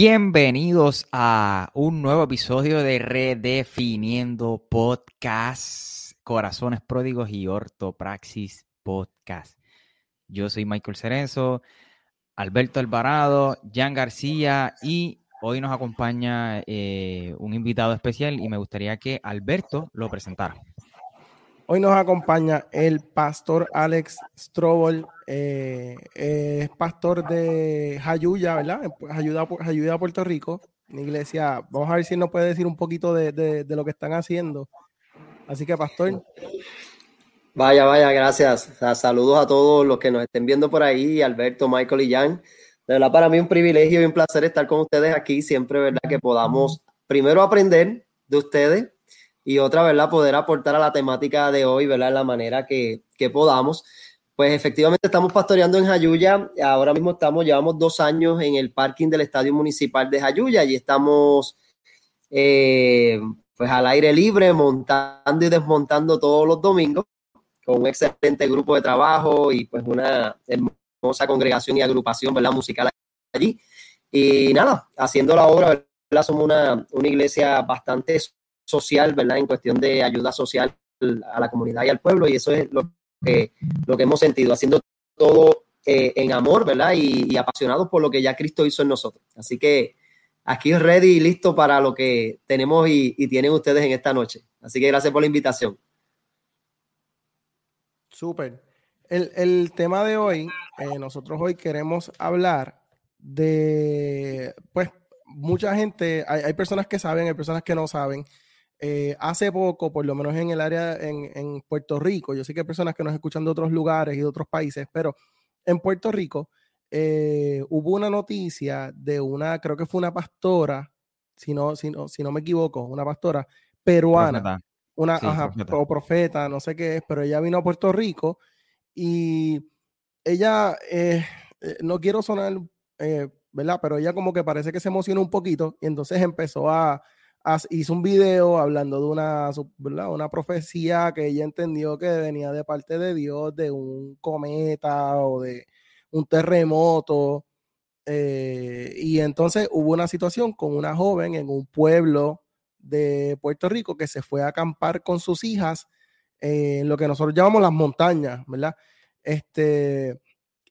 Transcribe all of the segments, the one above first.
Bienvenidos a un nuevo episodio de Redefiniendo Podcast, Corazones Pródigos y Ortopraxis Podcast. Yo soy Michael Cerezo, Alberto Alvarado, Jan García y hoy nos acompaña eh, un invitado especial y me gustaría que Alberto lo presentara. Hoy nos acompaña el pastor Alex Strobel, eh, es pastor de Jayuya, ¿verdad? Ayuda, Jayuya a Puerto Rico, una iglesia. Vamos a ver si nos puede decir un poquito de, lo que están haciendo. Así que, pastor. Vaya, vaya, gracias. saludos a todos los que nos estén viendo por ahí, Alberto, Michael y Jan. De verdad, para mí un privilegio y un placer estar con ustedes aquí. Siempre, ¿verdad? Que podamos primero aprender de ustedes y otra, ¿verdad? Poder aportar a la temática de hoy, ¿verdad? De la manera que, podamos. Pues efectivamente estamos pastoreando en Jayuya. Ahora mismo estamos, llevamos dos años en el parking del Estadio Municipal de Jayuya y estamos eh, pues al aire libre, montando y desmontando todos los domingos con un excelente grupo de trabajo y pues una hermosa congregación y agrupación, ¿verdad? Musical allí. Y nada, haciendo la obra, ¿verdad? Somos una, una iglesia bastante social, ¿verdad? En cuestión de ayuda social a la comunidad y al pueblo, y eso es lo que, lo que hemos sentido, haciendo todo eh, en amor, ¿verdad? Y, apasionados por lo que ya Cristo hizo en nosotros. Así que aquí ready y listo para lo que tenemos y, tienen ustedes en esta noche. Así que gracias por la invitación. Súper. El, tema de hoy, eh, nosotros hoy queremos hablar de, pues, mucha gente, hay, hay, personas que saben, hay personas que no saben, eh, hace poco, por lo menos en el área en, Puerto Rico, yo sé que hay personas que nos escuchan de otros lugares y de otros países, pero en Puerto Rico eh, hubo una noticia de una, creo que fue una pastora, si no, si no, si no me equivoco, una pastora peruana, una profeta. o profeta, no sé qué es, pero ella vino a Puerto Rico y ella, eh, no quiero sonar, ¿verdad? Pero ella como que parece que se emocionó un poquito y entonces empezó a hizo un video hablando de una, una profecía que ella entendió que venía de parte de Dios, de un cometa o de un terremoto. Eh, y entonces hubo una situación con una joven en un pueblo de Puerto Rico que se fue a acampar con sus hijas en lo que nosotros llamamos las montañas, ¿verdad? Este,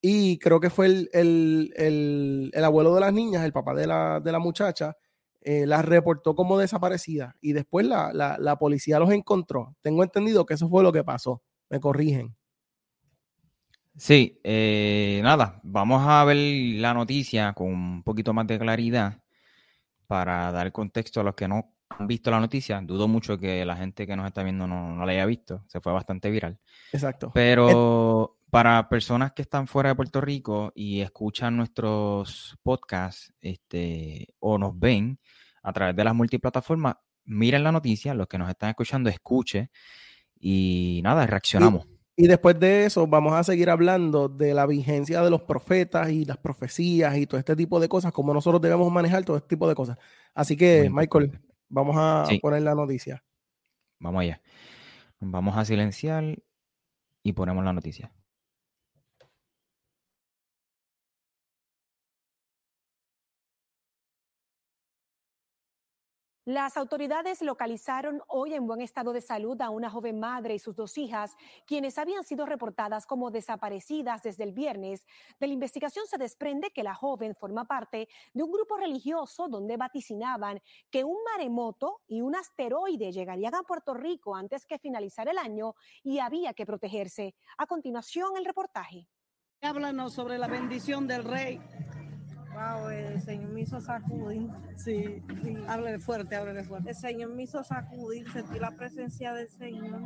y creo que fue el, abuelo de las niñas, el papá de la, de la muchacha, eh, la reportó como desaparecida y después la, policía los encontró. Tengo entendido que eso fue lo que pasó. Me corrigen. Sí, eh, nada, vamos a ver la noticia con un poquito más de claridad para dar contexto a los que no han visto la noticia. Dudo mucho que la gente que nos está viendo no, la haya visto. Se fue bastante viral. Exacto. Pero para personas que están fuera de Puerto Rico y escuchan nuestros podcasts este, o nos ven, a través de las multiplataformas, miren la noticia, los que nos están escuchando, escuche y nada, reaccionamos. Y, después de eso vamos a seguir hablando de la vigencia de los profetas y las profecías y todo este tipo de cosas, cómo nosotros debemos manejar todo este tipo de cosas. Así que, Michael, vamos a poner la noticia. Vamos allá. Vamos a silenciar y ponemos la noticia. Las autoridades localizaron hoy en buen estado de salud a una joven madre y sus dos hijas, quienes habían sido reportadas como desaparecidas desde el viernes. De la investigación se desprende que la joven forma parte de un grupo religioso donde vaticinaban que un maremoto y un asteroide llegarían a Puerto Rico antes que finalizar el año y había que protegerse. A continuación, el reportaje. Háblanos sobre la bendición del rey. Wow, el Señor me hizo sacudir. Sí, sí. háblale fuerte, háblale fuerte. El Señor me hizo sacudir, sentí la presencia del Señor.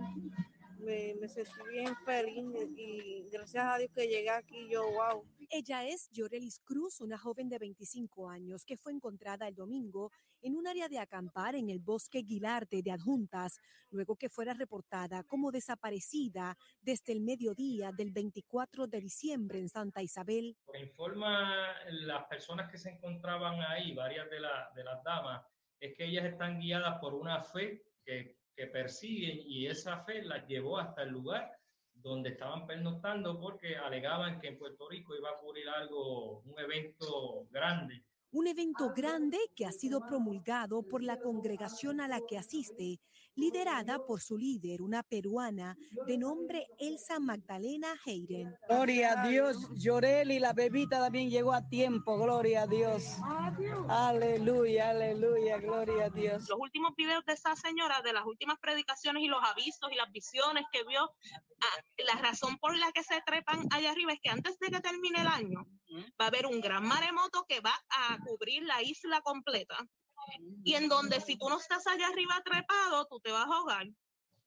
Me, me sentí bien feliz y gracias a Dios que llegué aquí, yo, wow. Ella es Yorelis Cruz, una joven de 25 años que fue encontrada el domingo en un área de acampar en el bosque Guilarte de Adjuntas, luego que fuera reportada como desaparecida desde el mediodía del 24 de diciembre en Santa Isabel. Informa las personas que se encontraban ahí, varias de, de las damas, es que ellas están guiadas por una fe que, que persiguen y esa fe las llevó hasta el lugar donde estaban pernoctando porque alegaban que en Puerto Rico iba a ocurrir algo, un evento grande. Un evento grande que ha sido promulgado por la congregación a la que asiste, liderada por su líder, una peruana de nombre Elsa Magdalena Heiren. Gloria a Dios, Llorel y la bebita también llegó a tiempo, gloria a Dios. Aleluya, aleluya, gloria a Dios. Los últimos videos de esa señora, de las últimas predicaciones y los avisos y las visiones que vio, ah, la razón por la que se trepan allá arriba es que antes de que termine el año, va a haber un gran maremoto que va a cubrir la isla completa. Y en donde si tú no estás allá arriba trepado, tú te vas a ahogar.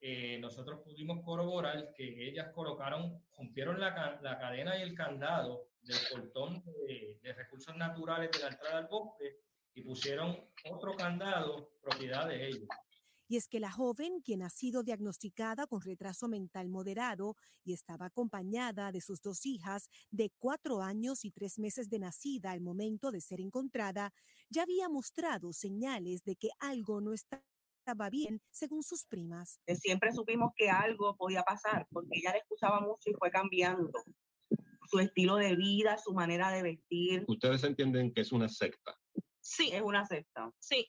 Eh, nosotros pudimos corroborar que ellas colocaron, rompieron la, la cadena y el candado del portón de, de, recursos naturales de la entrada al bosque y pusieron otro candado propiedad de ellos y es que la joven, quien ha sido diagnosticada con retraso mental moderado y estaba acompañada de sus dos hijas de cuatro años y tres meses de nacida al momento de ser encontrada, ya había mostrado señales de que algo no estaba bien, según sus primas. Siempre supimos que algo podía pasar, porque ella le escuchaba mucho y fue cambiando su estilo de vida, su manera de vestir. ¿Ustedes entienden que es una secta? Sí. Es una secta. Sí.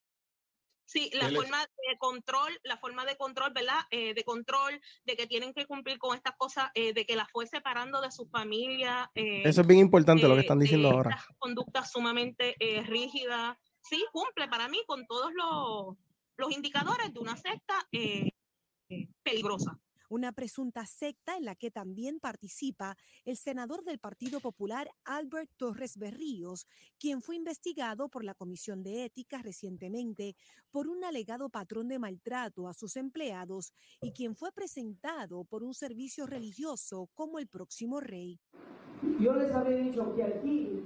Sí, la forma de control, la forma de control, ¿verdad? Eh, de control, de que tienen que cumplir con estas cosas, eh, de que la fue separando de su familia. Eh, Eso es bien importante lo que están diciendo ahora. Conductas sumamente rígidas. Sí, cumple para mí con todos los, los indicadores de una secta peligrosa una presunta secta en la que también participa el senador del Partido Popular Albert Torres Berríos, quien fue investigado por la Comisión de Ética recientemente por un alegado patrón de maltrato a sus empleados y quien fue presentado por un servicio religioso como el próximo rey. Yo les había dicho que aquí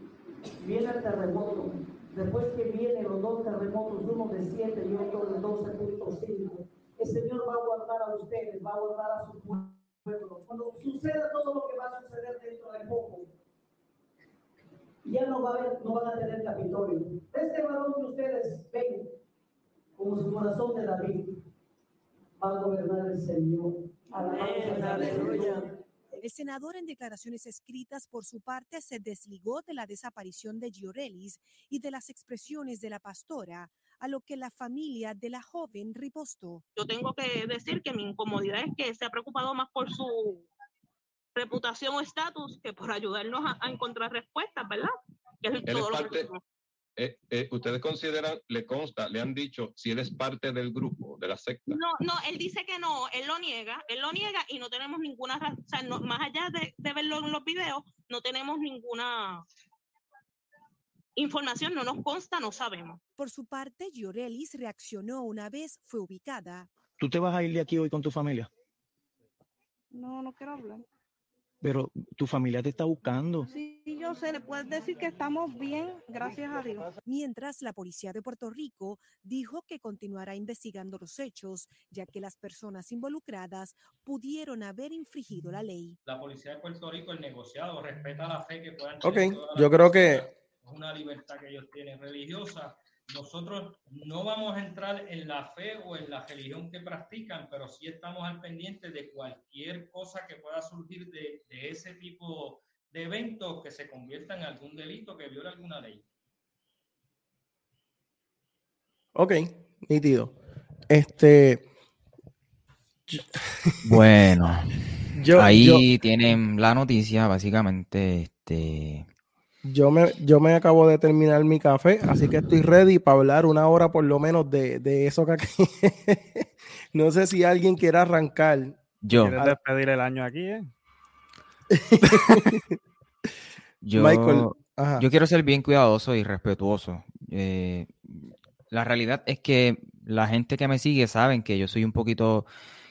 viene el terremoto, después que vienen los dos terremotos, uno de 7 y otro de 12.5 el Señor va a guardar a ustedes, va a guardar a su pueblo. Cuando suceda todo lo que va a suceder dentro de poco, ya no, va a haber, no van a tener Capitolio. Este varón que ustedes ven, como su corazón de David, va a gobernar el Señor. Aleluya. El senador en declaraciones escritas por su parte se desligó de la desaparición de Giorelis y de las expresiones de la pastora, a lo que la familia de la joven ripostó. Yo tengo que decir que mi incomodidad es que se ha preocupado más por su reputación o estatus que por ayudarnos a, encontrar respuestas, ¿verdad? Que es todo lo que eh, eh, ¿Ustedes consideran, le consta, le han dicho si él es parte del grupo, de la secta? No, no, él dice que no, él lo niega, él lo niega y no tenemos ninguna razón, o sea, más allá de, de verlo en los videos, no tenemos ninguna información no nos consta, no sabemos. Por su parte, Giorelis reaccionó una vez fue ubicada. ¿Tú te vas a ir de aquí hoy con tu familia? No, no quiero hablar. Pero tu familia te está buscando. Sí, yo sé, le puedes decir que estamos bien, gracias a Dios. Mientras la policía de Puerto Rico dijo que continuará investigando los hechos, ya que las personas involucradas pudieron haber infringido la ley. La policía de Puerto Rico, el negociado, respeta la fe que puedan tener. Ok, yo creo que una libertad que ellos tienen religiosa. Nosotros no vamos a entrar en la fe o en la religión que practican, pero sí estamos al pendiente de cualquier cosa que pueda surgir de, de ese tipo de eventos que se convierta en algún delito que viola alguna ley. Ok, nítido. Este. Bueno, Yo, ahí yo, tienen la noticia, básicamente, este, yo me, yo me acabo de terminar mi café, así que estoy ready para hablar una hora por lo menos de, de eso que aquí. no sé si alguien quiere arrancar. yo, ¿Quieres despedir el año aquí, eh? yo, Michael, ajá. yo quiero ser bien cuidadoso y respetuoso. Eh, la realidad es que la gente que me sigue saben que yo soy un poquito,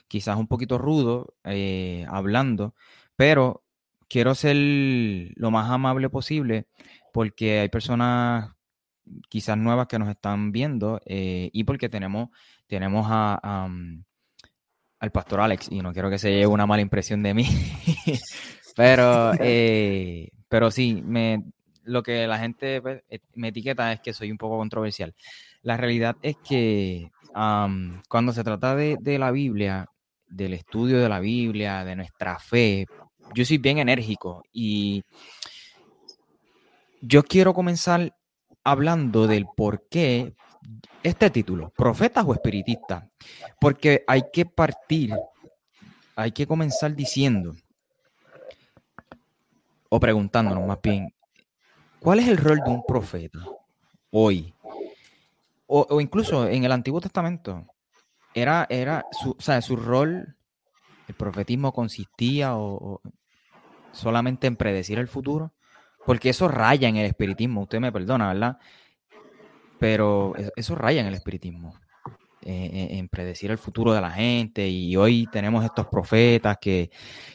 quizás un poquito rudo eh, hablando, pero quiero ser lo más amable posible porque hay personas quizás nuevas que nos están viendo eh, y porque tenemos, tenemos a, um, al pastor Alex y no quiero que se lleve una mala impresión de mí. pero, eh, pero sí, me, lo que la gente pues, eh, me etiqueta es que soy un poco controversial. La realidad es que cuando se trata de, de la Biblia, del estudio de la Biblia, de nuestra fe, yo soy bien enérgico y yo quiero comenzar hablando del por qué este título, profetas o espiritistas, porque hay que partir, hay que comenzar diciendo o preguntándonos más bien, ¿cuál es el rol de un profeta hoy? O, incluso en el Antiguo Testamento, era, era su, o sea, su rol, el profetismo consistía o solamente en predecir el futuro, porque eso raya en el espiritismo, usted me perdona, ¿verdad? Pero e, eso raya en el espiritismo, eh, en predecir el futuro de la gente, y hoy tenemos estos profetas que,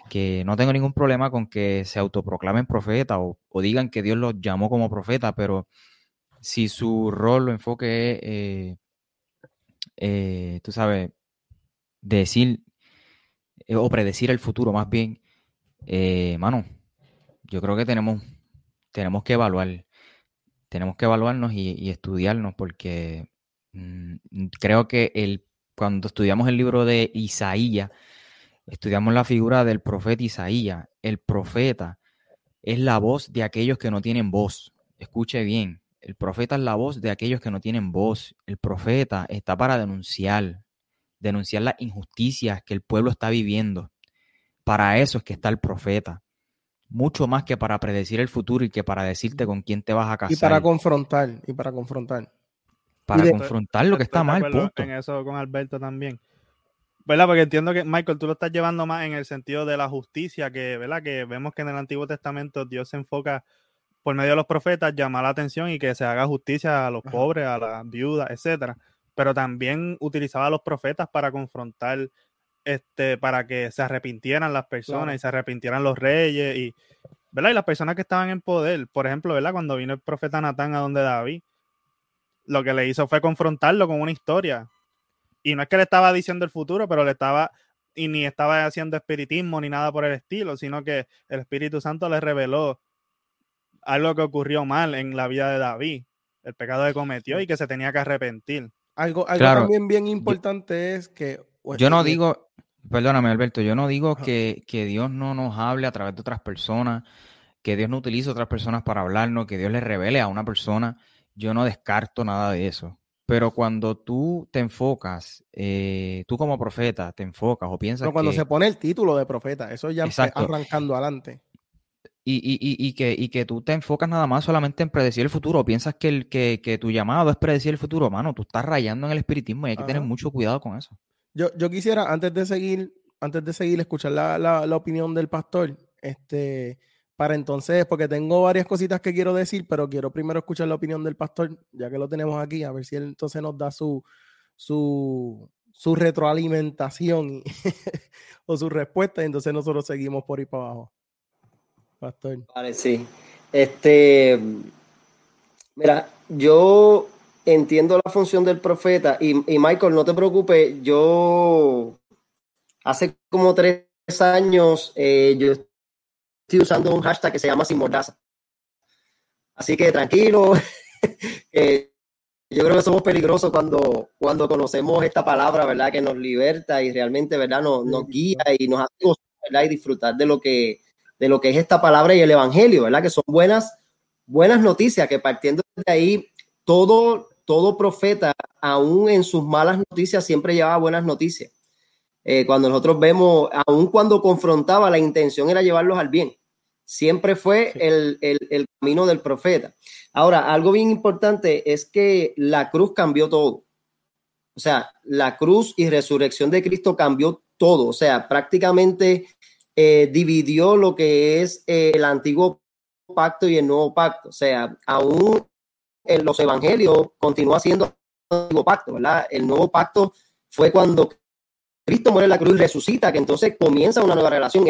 que no tengo ningún problema con que se autoproclamen profetas o, digan que Dios los llamó como profeta, pero si su rol o enfoque es, eh, eh, tú sabes, decir eh, o predecir el futuro más bien, eh, mano, yo creo que tenemos, tenemos que evaluar, tenemos que evaluarnos y, estudiarnos porque mmm, creo que el, cuando estudiamos el libro de Isaías, estudiamos la figura del profeta Isaías. El profeta es la voz de aquellos que no tienen voz. Escuche bien, el profeta es la voz de aquellos que no tienen voz. El profeta está para denunciar, denunciar las injusticias que el pueblo está viviendo. Para eso es que está el profeta. Mucho más que para predecir el futuro y que para decirte con quién te vas a casar. Y para confrontar, y para confrontar. Para de, confrontar lo que está mal, punto. En eso con Alberto también. ¿Verdad? Porque entiendo que, Michael, tú lo estás llevando más en el sentido de la justicia, que, ¿verdad? Que vemos que en el Antiguo Testamento Dios se enfoca por medio de los profetas, llamar la atención y que se haga justicia a los pobres, a las viudas, etcétera. Pero también utilizaba a los profetas para confrontar este, para que se arrepintieran las personas claro. y se arrepintieran los reyes y, ¿verdad? Y las personas que estaban en poder. Por ejemplo, ¿verdad? Cuando vino el profeta Natán a donde David, lo que le hizo fue confrontarlo con una historia. Y no es que le estaba diciendo el futuro, pero le estaba, y ni estaba haciendo espiritismo ni nada por el estilo, sino que el Espíritu Santo le reveló algo que ocurrió mal en la vida de David, el pecado que cometió y que se tenía que arrepentir. Algo, algo claro. también bien importante yo, es que... Pues, yo no digo, perdóname Alberto, yo no digo que, que, Dios no nos hable a través de otras personas, que Dios no utilice otras personas para hablarnos, que Dios le revele a una persona, yo no descarto nada de eso. Pero cuando tú te enfocas, eh, tú como profeta te enfocas o piensas Pero cuando que... se pone el título de profeta, eso ya Exacto. arrancando adelante. Y, y, y, y, que, y que tú te enfocas nada más solamente en predecir el futuro, piensas que, el, que, que tu llamado es predecir el futuro, mano, tú estás rayando en el espiritismo y hay que Ajá. tener mucho cuidado con eso. Yo, yo quisiera, antes de seguir, antes de seguir, escuchar la, la, opinión del pastor, este, para entonces, porque tengo varias cositas que quiero decir, pero quiero primero escuchar la opinión del pastor, ya que lo tenemos aquí, a ver si él entonces nos da su, su, su retroalimentación o su respuesta, y entonces nosotros seguimos por ahí para abajo. Pastor. Vale, sí. Este, mira, yo entiendo la función del profeta y, y, Michael, no te preocupes, yo hace como tres años eh, yo estoy usando un hashtag que se llama Sin Mordaza. Así que tranquilo, eh, yo creo que somos peligrosos cuando, cuando conocemos esta palabra, ¿verdad? Que nos liberta y realmente, ¿verdad? Nos, nos guía y nos hace ¿verdad? Y disfrutar de lo que de lo que es esta palabra y el evangelio, ¿verdad? Que son buenas, buenas noticias, que partiendo de ahí, todo todo profeta, aún en sus malas noticias, siempre llevaba buenas noticias. Eh, cuando nosotros vemos, aún cuando confrontaba, la intención era llevarlos al bien. Siempre fue el, el, el camino del profeta. Ahora, algo bien importante es que la cruz cambió todo. O sea, la cruz y resurrección de Cristo cambió todo. O sea, prácticamente eh, dividió lo que es eh, el antiguo pacto y el nuevo pacto. O sea, aún en los evangelios continúa siendo el antiguo pacto, ¿verdad? El nuevo pacto fue cuando Cristo muere en la cruz y resucita, que entonces comienza una nueva relación.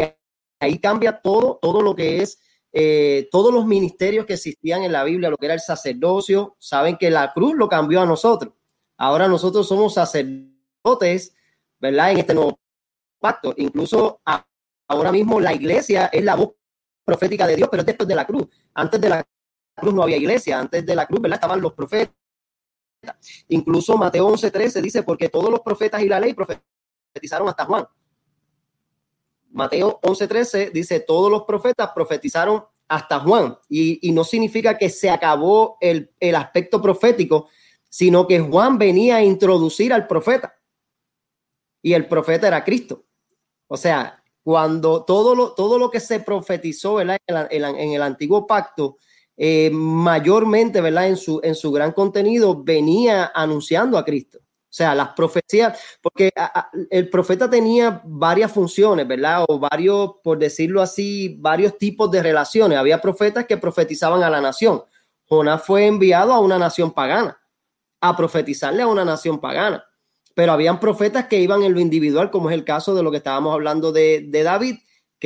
Ahí cambia todo, todo lo que es, eh, todos los ministerios que existían en la Biblia, lo que era el sacerdocio, saben que la cruz lo cambió a nosotros. Ahora nosotros somos sacerdotes, ¿verdad? En este nuevo pacto. Incluso ahora mismo la iglesia es la voz profética de Dios, pero es después de la cruz. Antes de la cruz no había iglesia, antes de la cruz, ¿verdad? Estaban los profetas. Incluso Mateo 11:13 dice, porque todos los profetas y la ley profetizaron hasta Juan. Mateo 11:13 dice, todos los profetas profetizaron hasta Juan. Y, y no significa que se acabó el, el aspecto profético, sino que Juan venía a introducir al profeta. Y el profeta era Cristo. O sea, cuando todo lo, todo lo que se profetizó En, el antiguo pacto, eh, mayormente ¿verdad? En, su, en su gran contenido venía anunciando a Cristo. O sea, las profecías, porque el profeta tenía varias funciones, ¿verdad? O varios, por decirlo así, varios tipos de relaciones. Había profetas que profetizaban a la nación. Jonás fue enviado a una nación pagana a profetizarle a una nación pagana. Pero habían profetas que iban en lo individual, como es el caso de lo que estábamos hablando de, David,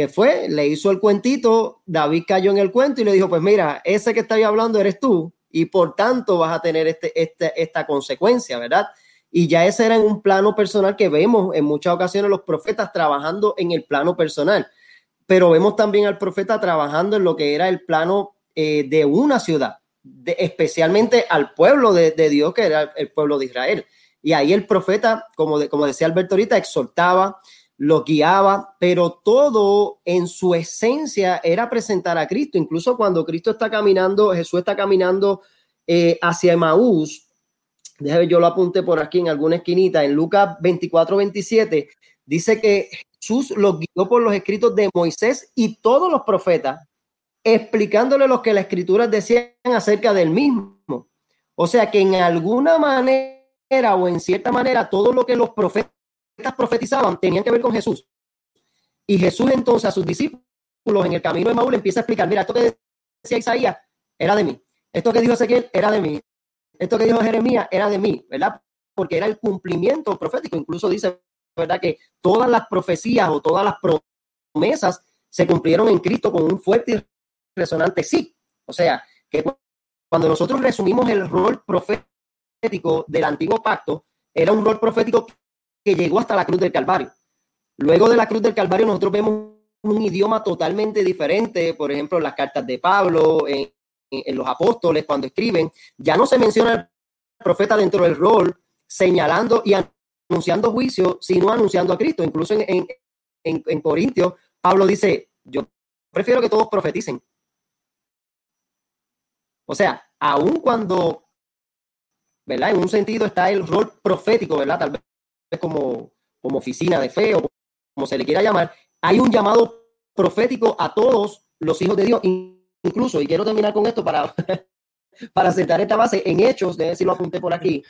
fue, le hizo el cuentito, David cayó en el cuento y le dijo, pues mira, ese que estaba hablando eres tú y por tanto vas a tener este, este, esta consecuencia, ¿verdad? Y ya ese era en un plano personal que vemos en muchas ocasiones los profetas trabajando en el plano personal, pero vemos también al profeta trabajando en lo que era el plano eh, de una ciudad especialmente al pueblo de, Dios, que era el pueblo de Israel. Y ahí el profeta, como, como decía Alberto ahorita, exhortaba, lo guiaba, pero todo en su esencia era presentar a Cristo. Incluso cuando Cristo está caminando, Jesús está caminando eh, hacia Emaús, déjame yo lo apunte por aquí en alguna esquinita, en Lucas 24, 27, dice que Jesús los guió por los escritos de Moisés y todos los profetas explicándole lo que las escrituras decían acerca del mismo. O sea que en alguna manera o en cierta manera todo lo que los profetas profetizaban tenían que ver con Jesús. Y Jesús entonces a sus discípulos en el camino de Maúl empieza a explicar, mira, esto que decía Isaías era de mí, esto que dijo Ezequiel era de mí, esto que dijo Jeremías era de mí, ¿verdad? Porque era el cumplimiento profético. Incluso dice, ¿verdad? Que todas las profecías o todas las promesas se cumplieron en Cristo con un fuerte resonante sí. O sea, que cuando nosotros resumimos el rol profético del antiguo pacto, era un rol profético que llegó hasta la cruz del Calvario. Luego de la cruz del Calvario, nosotros vemos un idioma totalmente diferente, por ejemplo, en las cartas de Pablo, en, los apóstoles, cuando escriben, ya no se menciona el profeta dentro del rol, señalando y anunciando juicio, sino anunciando a Cristo. Incluso en, en, en Corintios, Pablo dice, yo prefiero que todos profeticen, o sea, aun cuando, ¿verdad? En un sentido está el rol profético, ¿verdad? Tal vez como, como oficina de fe o como se le quiera llamar, hay un llamado profético a todos los hijos de Dios, incluso, y quiero terminar con esto para, para sentar esta base, en Hechos, de si lo apunté por aquí,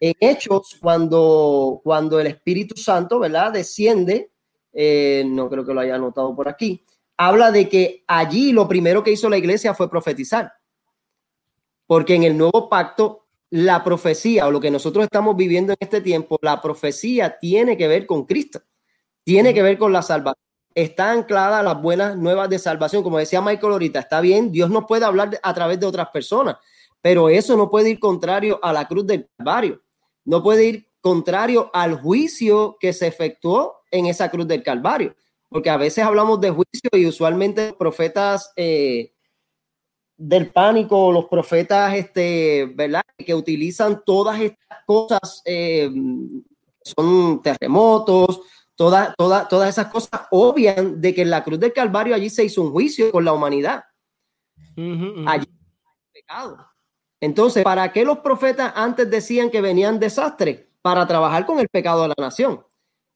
en Hechos, cuando, cuando el Espíritu Santo, ¿verdad? Desciende, eh, no creo que lo haya anotado por aquí, habla de que allí lo primero que hizo la iglesia fue profetizar porque en el nuevo pacto la profecía o lo que nosotros estamos viviendo en este tiempo, la profecía tiene que ver con Cristo, tiene que ver con la salvación. Está anclada a las buenas nuevas de salvación. Como decía Michael ahorita, está bien, Dios no puede hablar a través de otras personas, pero eso no puede ir contrario a la cruz del Calvario. No puede ir contrario al juicio que se efectuó en esa cruz del Calvario. Porque a veces hablamos de juicio y usualmente los profetas eh, del pánico, los profetas, este, ¿verdad? Que utilizan todas estas cosas, eh, son terremotos, todas, todas, todas esas cosas obvian de que en la cruz del Calvario allí se hizo un juicio con la humanidad. Allí pecado. Entonces, ¿para qué los profetas antes decían que venían desastres? Para trabajar con el pecado de la nación.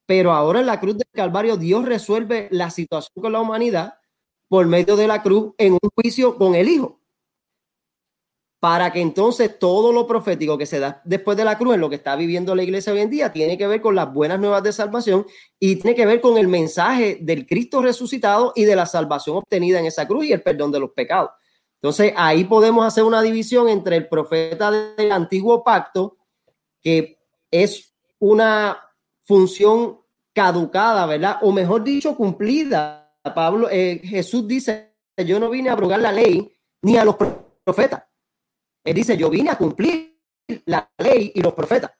Pero ahora en la cruz del Calvario Dios resuelve la situación con la humanidad por medio de la cruz en un juicio con el Hijo. Para que entonces todo lo profético que se da después de la cruz, en lo que está viviendo la iglesia hoy en día, tiene que ver con las buenas nuevas de salvación y tiene que ver con el mensaje del Cristo resucitado y de la salvación obtenida en esa cruz y el perdón de los pecados. Entonces ahí podemos hacer una división entre el profeta del antiguo pacto, que es una función caducada, ¿verdad? O mejor dicho, cumplida. Pablo, eh, Jesús dice, yo no vine a abrogar la ley ni a los profetas. Él dice, yo vine a cumplir la ley y los profetas.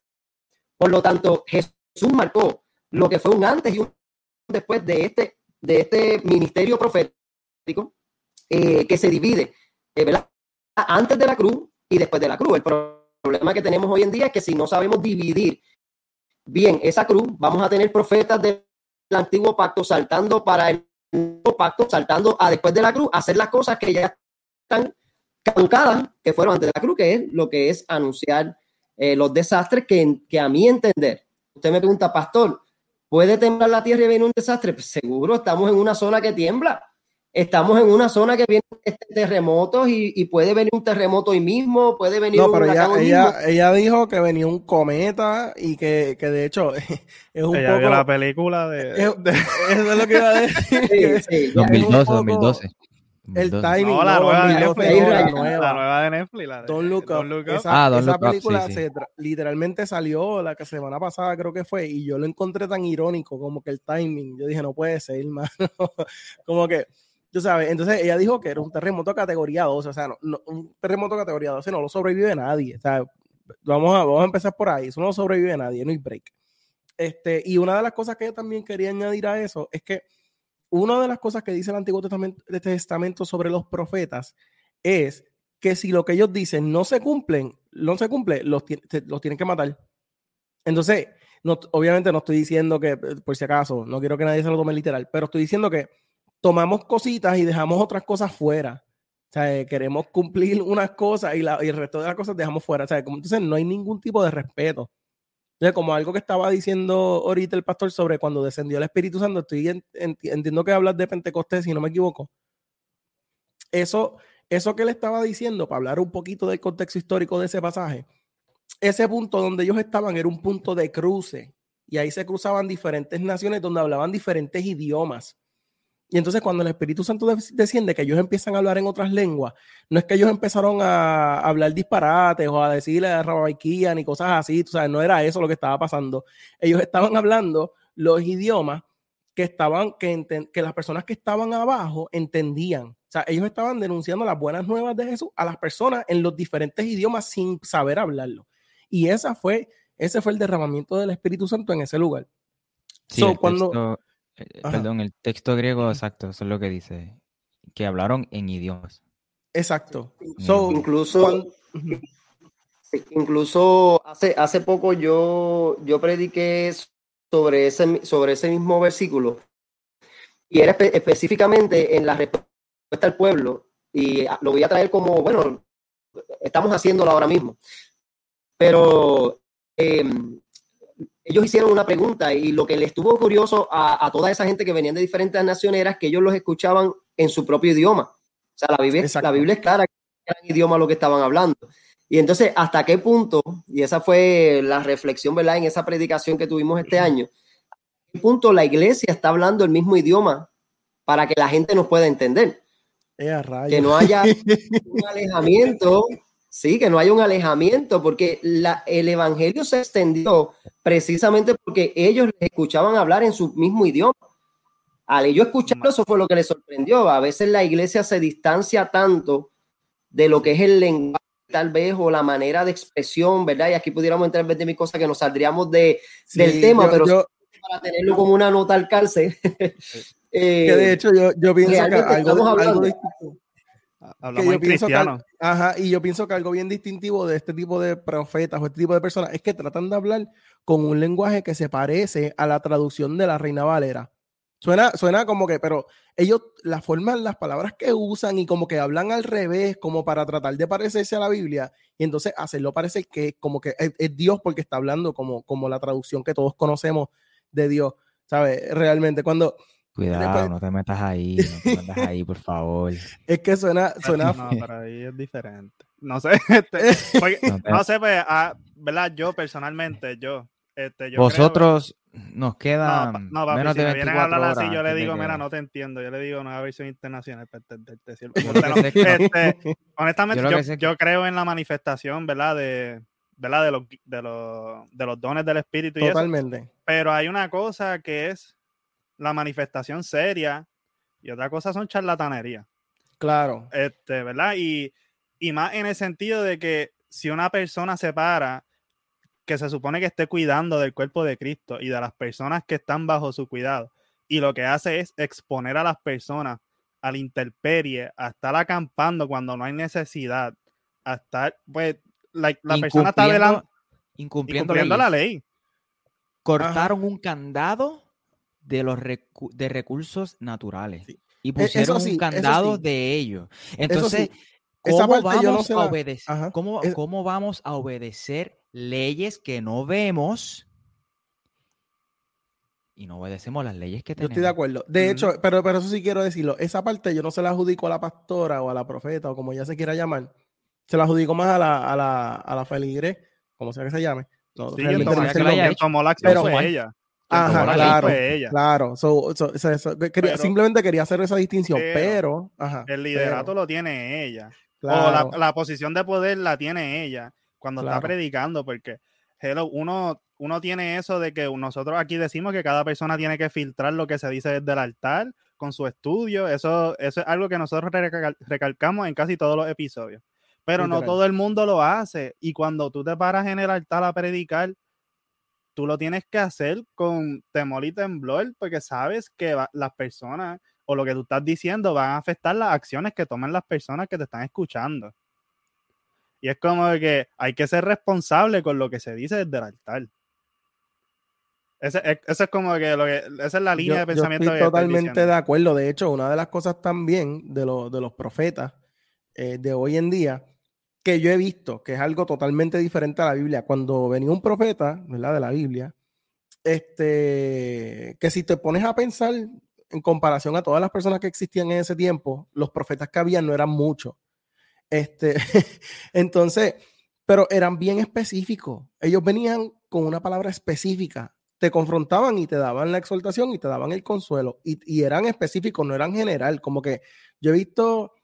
Por lo tanto, Jesús marcó lo que fue un antes y un después de este, de este ministerio profético eh, que se divide eh, antes de la cruz y después de la cruz. El problema que tenemos hoy en día es que si no sabemos dividir bien esa cruz, vamos a tener profetas del antiguo pacto saltando para el nuevo pacto, saltando a después de la cruz, hacer las cosas que ya están caducadas, que fueron antes de la cruz, que es lo que es anunciar eh, los desastres que, que a mi entender, usted me pregunta, pastor, ¿puede temblar la tierra y venir un desastre? Pues seguro, estamos en una zona que tiembla estamos en una zona que viene este terremotos y, y, puede venir un terremoto hoy mismo, puede venir no, un pero huracán ella, ella, mismo. ella dijo que venía un cometa y que, que de hecho es un Ella poco... vio la película de... es- eso es lo que iba a decir. que- Sí, sí, que es un 2012, poco 2012. El 2012. timing, No, la no, nueva de 2012, Netflix. la nueva. La nueva de Netflix. La de Don't Look Up. Don't Look Up. Esa, Ah, Don't esa Look Up, película sí, sí. se literalmente salió la que semana pasada creo que fue y yo lo encontré tan irónico como que el timing. Yo dije, no puede ser, mano. como que, tú sabes, entonces ella dijo que era un terremoto categoría 12, o sea, no, no, un terremoto categoría 12 no lo sobrevive nadie. O sea, vamos a, vamos a empezar por ahí, eso no lo sobrevive nadie, no hay break. Este, y una de las cosas que yo también quería añadir a eso es que una de las cosas que dice el Antiguo Testamento, sobre los profetas es que si lo que ellos dicen no se cumplen, no se cumple, los, tienen que matar. Entonces, obviamente no estoy diciendo que, eh, por si acaso, no quiero que nadie se lo tome literal, pero estoy diciendo que tomamos cositas y dejamos otras cosas fuera. O sea, eh, queremos cumplir unas cosas y, la- y el resto de las cosas dejamos fuera. O sea, entonces no hay ningún tipo de respeto. Entonces, como algo que estaba diciendo ahorita el pastor sobre cuando descendió el Espíritu Santo, estoy en- en- entiendo que hablas de Pentecostés, si no me equivoco. Eso, eso que él estaba diciendo, para hablar un poquito del contexto histórico de ese pasaje, ese punto donde ellos estaban era un punto de cruce y ahí se cruzaban diferentes naciones donde hablaban diferentes idiomas. Y entonces cuando el Espíritu Santo des- desciende, que ellos empiezan a hablar en otras lenguas, no es que ellos empezaron a hablar disparates o a decirle rabaiquía ni cosas así, tú sabes, no era eso lo que estaba pasando. Ellos estaban hablando los idiomas que estaban, que, enten- que las personas que estaban abajo entendían. O sea, ellos estaban denunciando las buenas nuevas de Jesús a las personas en los diferentes idiomas sin saber hablarlo. Y esa fue, ese fue el derramamiento del Espíritu Santo en ese lugar. Sí, So, el cuando- texto, eh, Ajá. perdón, el texto griego exacto, eso es lo que dice, que hablaron en idiomas. Exacto. So, Incluso, cuando- incluso hace, hace poco yo, yo prediqué sobre ese, sobre ese mismo versículo y era espe- específicamente en la respuesta al pueblo y lo voy a traer como, bueno, estamos haciéndolo ahora mismo. Pero eh, ellos hicieron una pregunta y lo que les estuvo curioso a, a toda esa gente que venían de diferentes naciones era que ellos los escuchaban en su propio idioma. O sea, la Biblia, Exacto. la Biblia es clara que era el idioma lo que estaban hablando. Y entonces, ¿hasta qué punto? Y esa fue la reflexión, ¿verdad? En esa predicación que tuvimos este año. ¿A qué punto la iglesia está hablando el mismo idioma para que la gente nos pueda entender? Eh, que no haya un alejamiento, sí, que no haya un alejamiento, porque la, el evangelio se extendió precisamente porque ellos escuchaban hablar en su mismo idioma. Al ellos escucharlo, eso fue lo que les sorprendió. A veces la iglesia se distancia tanto de lo que es el lenguaje, tal vez, o la manera de expresión, ¿verdad? Y aquí pudiéramos entrar en vez de mi cosa que nos saldríamos de, Sí, del tema, yo- pero yo- para tenerlo como una nota al calce. eh, que de hecho yo, yo pienso que algo, algo Hablamos yo en pienso que ajá, y yo pienso que algo bien distintivo de este tipo de profetas o este tipo de personas es que tratan de hablar con un lenguaje que se parece a la traducción de la Reina Valera. Suena, suena como que, pero ellos, la forma, las palabras que usan y como que hablan al revés, como para tratar de parecerse a la Biblia, y entonces hacerlo parecer que como que es, es Dios porque está hablando como, como la traducción que todos conocemos de Dios, ¿sabes? Realmente, cuando... Cuidado, después- no te metas ahí, no te metas ahí, por favor. es que suena, suena... No, para ahí es diferente. No sé, este, porque- No te- no sé, pues, ah, ¿verdad? Yo personalmente, yo, este, yo creo- Vosotros nos no, quedan pa- no, papi, menos si de me vienen 24 a hablar horas. así, yo le digo, mira, no te entiendo. Yo le digo nueva versión internacional para entenderte. si- Este, honestamente, yo yo, que yo creo en la manifestación, ¿verdad? De, ¿verdad? De los, de los, de los dones del Espíritu y eso. Totalmente. Pero hay una cosa que es la manifestación seria y otra cosa son charlatanerías. Claro. Este, ¿verdad? Y, y más en el sentido de que si una persona se para, que se supone que esté cuidando del cuerpo de Cristo y de las personas que están bajo su cuidado, y lo que hace es exponer a las personas a la intemperie, a estar acampando cuando no hay necesidad, a estar, pues, la, la persona está velando, incumpliendo incumpliendo la ley. Cortaron un candado de los recu- de recursos naturales y E- pusieron sí, un candado sí. de ellos. Entonces, sí. ¿cómo yo no vamos a la-. ¿Cómo, Es- cómo vamos a obedecer leyes que no vemos y no obedecemos las leyes que Yo tenemos? estoy de acuerdo. De hecho, pero, pero eso sí quiero decirlo. Esa parte yo no se la adjudico a la pastora o a la profeta o como ya se quiera llamar. Se la adjudico más a la, a la, a la feligre, como sea que se llame. No, Sí, realmente tomó, no sé el nombre. Pero- fue ella. Ajá, claro. ella. Claro. So- so- so- quería- Pero- simplemente quería hacer esa distinción, pero pero. ajá, El liderato pero- lo tiene ella. Claro. O la, la posición de poder la tiene ella cuando está predicando, porque hello, uno, uno tiene eso de que nosotros aquí decimos que cada persona tiene que filtrar lo que se dice desde el altar con su estudio. Eso, eso es algo que nosotros recal- recalcamos en casi todos los episodios. Pero no todo el mundo lo hace. Y cuando tú te paras en el altar a predicar, tú lo tienes que hacer con temor y temblor, porque sabes que va- las personas o lo que tú estás diciendo van a afectar las acciones que toman las personas que te están escuchando. Y es como que hay que ser responsable con lo que se dice desde el altar. Ese, es- eso es como que, lo que esa es la línea Yo- de yo pensamiento estoy que estoy totalmente de acuerdo. De hecho, una de las cosas también de, los de los profetas eh, de hoy en día que yo he visto, que es algo totalmente diferente a la Biblia. Cuando venía un profeta, ¿verdad? De la Biblia, este, que si te pones a pensar en comparación a todas las personas que existían en ese tiempo, los profetas que habían no eran muchos. Este, entonces, pero eran bien específicos. Ellos venían con una palabra específica, te confrontaban y te daban la exhortación y te daban el consuelo. Y, y eran específicos, no eran general. Como que yo he visto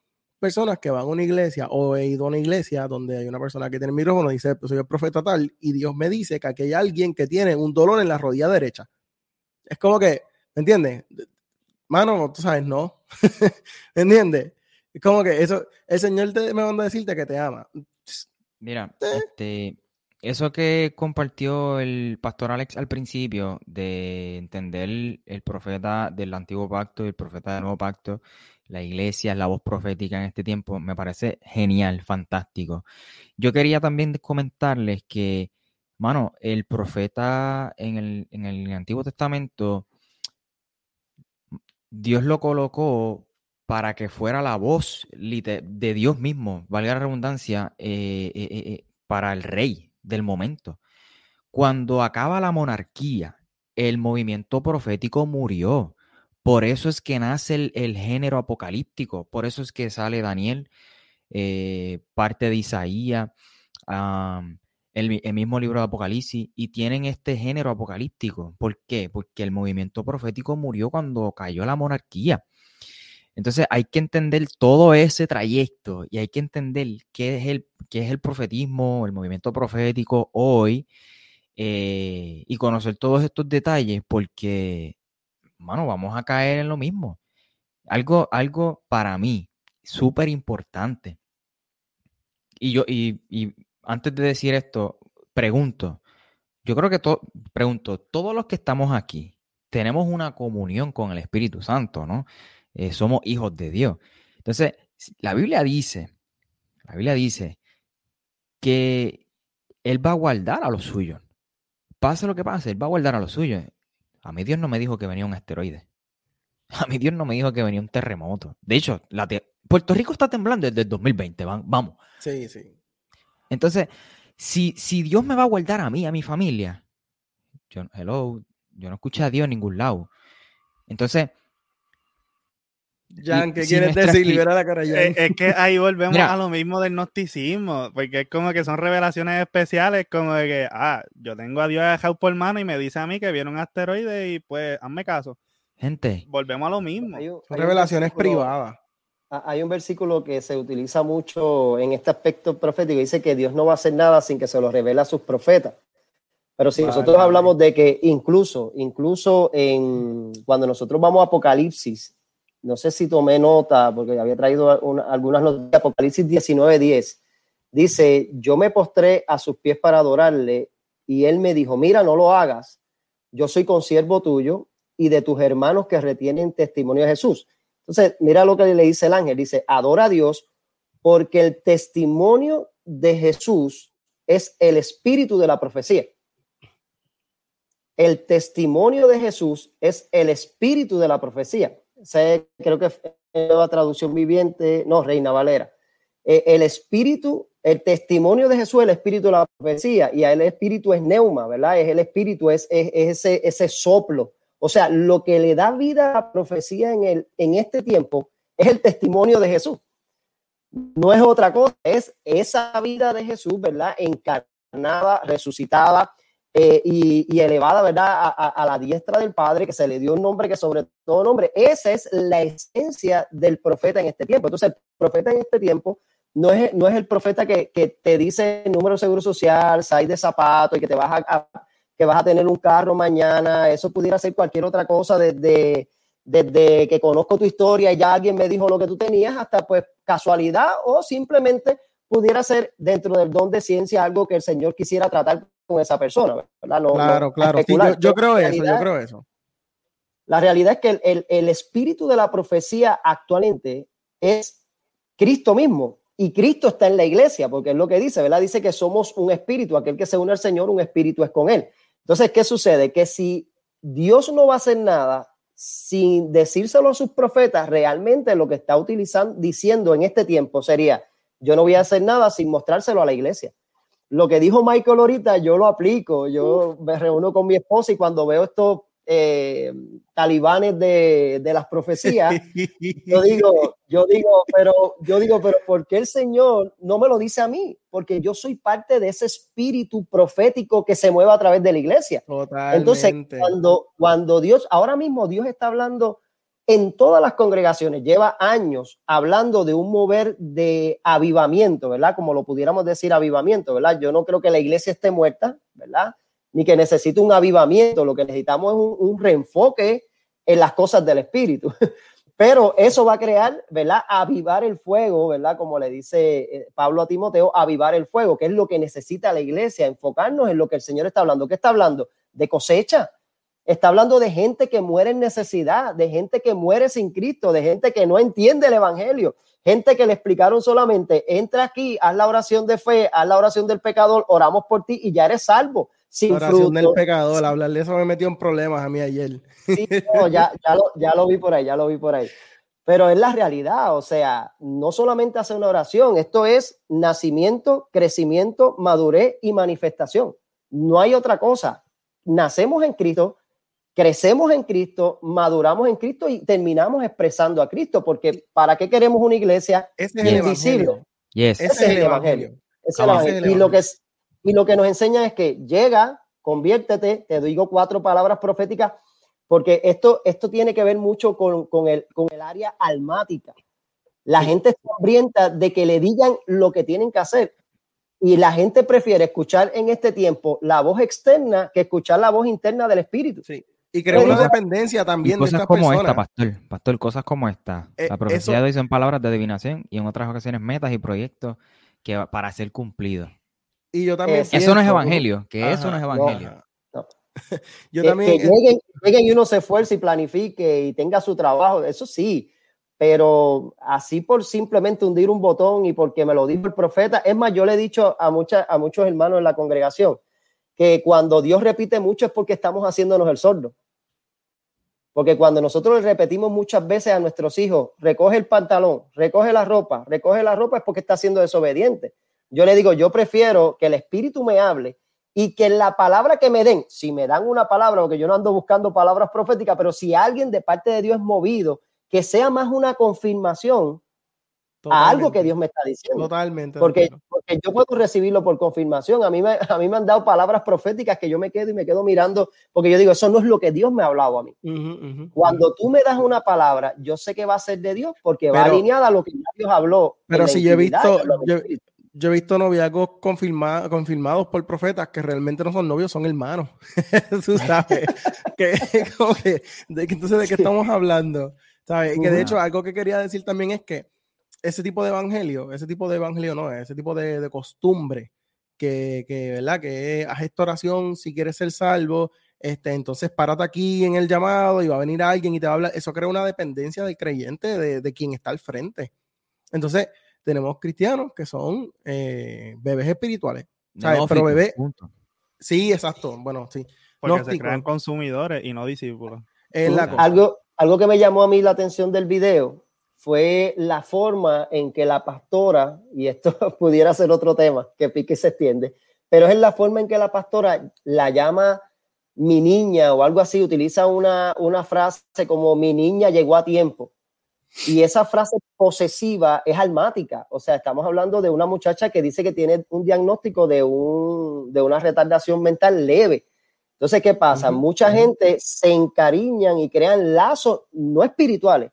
personas que van a una iglesia o he ido a una iglesia donde hay una persona que tiene el micrófono y dice, pues soy el profeta tal, y Dios me dice que aquí hay alguien que tiene un dolor en la rodilla derecha. Es como que, ¿me entiendes? Mano, tú sabes, no. ¿Me entiendes? Es como que eso, el Señor te, me manda a decirte que te ama. Mira, Eh. este, eso que compartió el pastor Alex al principio de entender el, el profeta del antiguo pacto y el profeta del nuevo pacto, la iglesia, la voz profética en este tiempo, me parece genial, fantástico. Yo quería también comentarles que, mano, el profeta en el, en el Antiguo Testamento, Dios lo colocó para que fuera la voz de Dios mismo, valga la redundancia, eh, eh, eh, para el rey del momento. Cuando acaba la monarquía, el movimiento profético murió. Por eso es que nace el, el género apocalíptico, por eso es que sale Daniel, eh, parte de Isaías, el, el mismo libro de Apocalipsis, y tienen este género apocalíptico. ¿Por qué? Porque el movimiento profético murió cuando cayó la monarquía. Entonces hay que entender todo ese trayecto y hay que entender qué es el, qué es el profetismo, el movimiento profético hoy eh, y conocer todos estos detalles porque, mano, vamos a caer en lo mismo. Algo, algo para mí súper importante. Y yo, y, y antes de decir esto, pregunto, yo creo que todo, pregunto, todos los que estamos aquí tenemos una comunión con el Espíritu Santo, ¿no? Eh, somos hijos de Dios. Entonces, la Biblia dice, la Biblia dice que Él va a guardar a los suyos. Pase lo que pase, Él va a guardar a los suyos. A mí Dios no me dijo que venía un asteroide. A mí Dios no me dijo que venía un terremoto. De hecho, la te- Puerto Rico está temblando desde el 2020, van- vamos. Sí, sí. Entonces, si, si Dios me va a guardar a mí, a mi familia, yo, hello, yo no escuché a Dios en ningún lado. Entonces, Jan, ¿qué si quieres decir? Libera la cara, Jan. Eh, es que ahí volvemos Mira. a lo mismo del gnosticismo, porque es como que son revelaciones especiales, como de que, ah, yo tengo a Dios dejado por mano y me dice a mí que viene un asteroide y pues hazme caso. gente, Volvemos a lo mismo. Hay Son revelaciones privadas. Ah, Hay un versículo que se utiliza mucho en este aspecto profético. Dice que Dios no va a hacer nada sin que se lo revele a sus profetas. Pero si nosotros hablamos de que incluso, incluso en cuando nosotros vamos a Apocalipsis, no sé si tomé nota, porque había traído una- algunas notas de Apocalipsis 19:10, dice, yo me postré a sus pies para adorarle y él me dijo, mira, no lo hagas, yo soy consiervo tuyo y de tus hermanos que retienen testimonio de Jesús. Entonces, mira lo que le dice el ángel, dice, adora a Dios porque el testimonio de Jesús es el espíritu de la profecía. El testimonio de Jesús es el espíritu de la profecía. Ese creo que fue la traducción viviente, no, Reina Valera. Eh, el espíritu, el testimonio de Jesús es el espíritu de la profecía y el espíritu es neuma, ¿verdad? Es el espíritu, es, es- es ese, ese soplo. O sea, lo que le da vida a la profecía en, el, en este tiempo es el testimonio de Jesús. No es otra cosa, es esa vida de Jesús, ¿verdad? Encarnada, resucitada eh, y, y elevada, ¿verdad? A, a- a la diestra del Padre, que se le dio un nombre que sobre todo nombre. Esa es la esencia del profeta en este tiempo. Entonces, el profeta en este tiempo no es, no es el profeta que, que te dice número de seguro social, size de zapato y que te vas a, a- que vas a tener un carro mañana. Eso pudiera ser cualquier otra cosa desde, desde que conozco tu historia y ya alguien me dijo lo que tú tenías hasta pues casualidad o simplemente pudiera ser dentro del don de ciencia algo que el Señor quisiera tratar con esa persona, ¿verdad? No- no Claro, claro. Sí, yo, yo creo eso, yo creo eso. la realidad es que el, el- el espíritu de la profecía actualmente es Cristo mismo. Y Cristo está en la iglesia, porque es lo que dice, ¿verdad? Dice que somos un espíritu, aquel que se une al Señor, un espíritu es con él. Entonces, ¿qué sucede? Que si Dios no va a hacer nada sin decírselo a sus profetas, realmente lo que está utilizando, diciendo en este tiempo sería, yo no voy a hacer nada sin mostrárselo a la iglesia lo que dijo Michael ahorita, yo lo aplico. Yo me reúno con mi esposa y cuando veo estos eh, talibanes de, de las profecías, yo digo, yo digo, pero yo digo, pero ¿por qué el Señor no me lo dice a mí? Porque yo soy parte de ese espíritu profético que se mueve a través de la iglesia. Entonces, Totalmente. cuando, cuando Dios, ahora mismo Dios está hablando en todas las congregaciones, lleva años hablando de un mover de avivamiento, ¿verdad? Como lo pudiéramos decir, avivamiento, ¿verdad? Yo no creo que la iglesia esté muerta, ¿verdad? Ni que necesite un avivamiento, lo que necesitamos es un, reenfoque en las cosas del espíritu. Pero eso va a crear, ¿verdad? Avivar el fuego, ¿verdad? Como le dice eh, Pablo a Timoteo, avivar el fuego, que es lo que necesita la iglesia, enfocarnos en lo que el Señor está hablando. ¿Qué está hablando? De cosecha. Está hablando de gente que muere en necesidad, de gente que muere sin Cristo, de gente que no entiende el Evangelio, gente que le explicaron solamente, entra aquí, haz la oración de fe, haz la oración del pecador, oramos por ti y ya eres salvo. Sin Oración del fruto. pecador, hablar de eso me metió en problemas a mí ayer. Sí, no, ya, ya, lo, ya lo vi por ahí, ya lo vi por ahí. Pero es la realidad, o sea, no solamente hacer una oración, esto es nacimiento, crecimiento, madurez y manifestación. No hay otra cosa. Nacemos en Cristo, crecemos en Cristo, maduramos en Cristo y terminamos expresando a Cristo, porque ¿para qué queremos una iglesia Ese es el invisible? Yes. Ese es el evangelio. Ese es el evangelio. Ese es el Y lo que es, y lo que nos enseña es que llega, conviértete, te digo cuatro palabras proféticas, porque esto, esto tiene que ver mucho con, con el, con el área almática. La gente está hambrienta de que le digan lo que tienen que hacer. Y la gente prefiere escuchar en este tiempo la voz externa que escuchar la voz interna del espíritu. Sí. Y crea una dependencia también de cosas estas como personas. esta, pastor. Pastor, cosas como esta. Eh, La profecía eso- de hoy son palabras de adivinación y en otras ocasiones metas y proyectos que para ser cumplidos. Y yo también Eso Eso no es evangelio, que eso no es evangelio. No. Yo que, también que lleguen, lleguen y uno se esfuerce y planifique y tenga su trabajo, eso sí, pero así por simplemente hundir un botón y porque me lo dijo el profeta, es más, yo le he dicho a, muchas a muchos hermanos en la congregación que cuando Dios repite mucho es porque estamos haciéndonos el sordo. Porque cuando nosotros le repetimos muchas veces a nuestros hijos, recoge el pantalón, recoge la ropa, recoge la ropa, es porque está siendo desobediente. Yo le digo, yo prefiero que el Espíritu me hable y que la palabra que me den, si me dan una palabra, porque yo no ando buscando palabras proféticas, pero si alguien de parte de Dios es movido, que sea más una confirmación a algo que Dios me está diciendo. Totalmente. Porque, porque, yo puedo recibirlo por confirmación. A mí, me, a mí me han dado palabras proféticas que yo me quedo y me quedo mirando, porque yo digo, eso no es lo que Dios me ha hablado a mí. Uh -huh, uh -huh. Cuando tú me das una palabra, yo sé que va a ser de Dios, porque pero, va alineada a lo que Dios habló. Pero si yo he visto, yo, yo, he visto noviazgos confirma, confirmados por profetas que realmente no son novios, son hermanos. tú sabes. que, que, de, entonces, ¿de qué estamos hablando? ¿Sabes? Que de hecho, algo que quería decir también es que ese tipo de evangelio, ese tipo de evangelio no, ese tipo de, de costumbre que, que, ¿verdad? Que haz esta oración si quieres ser salvo, este, entonces párate aquí en el llamado y va a venir alguien y te va a hablar. Eso crea una dependencia del creyente de, de quien está al frente. Entonces, tenemos cristianos que son eh, bebés espirituales. ¿sabes? No, Pero bebés. Sí, exacto. Bueno, sí. Porque Gnóstico. se crean consumidores y no discípulos. Es la cosa. Algo, algo que me llamó a mí la atención del video fue la forma en que la pastora, y esto pudiera ser otro tema que pique y se extiende, pero es la forma en que la pastora la llama mi niña o algo así, utiliza una, una frase como mi niña llegó a tiempo. Y esa frase posesiva es almática, o sea, estamos hablando de una muchacha que dice que tiene un diagnóstico de, un, de una retardación mental leve. Entonces, ¿qué pasa? Uh -huh. Mucha uh -huh. gente se encariñan y crean lazos no espirituales,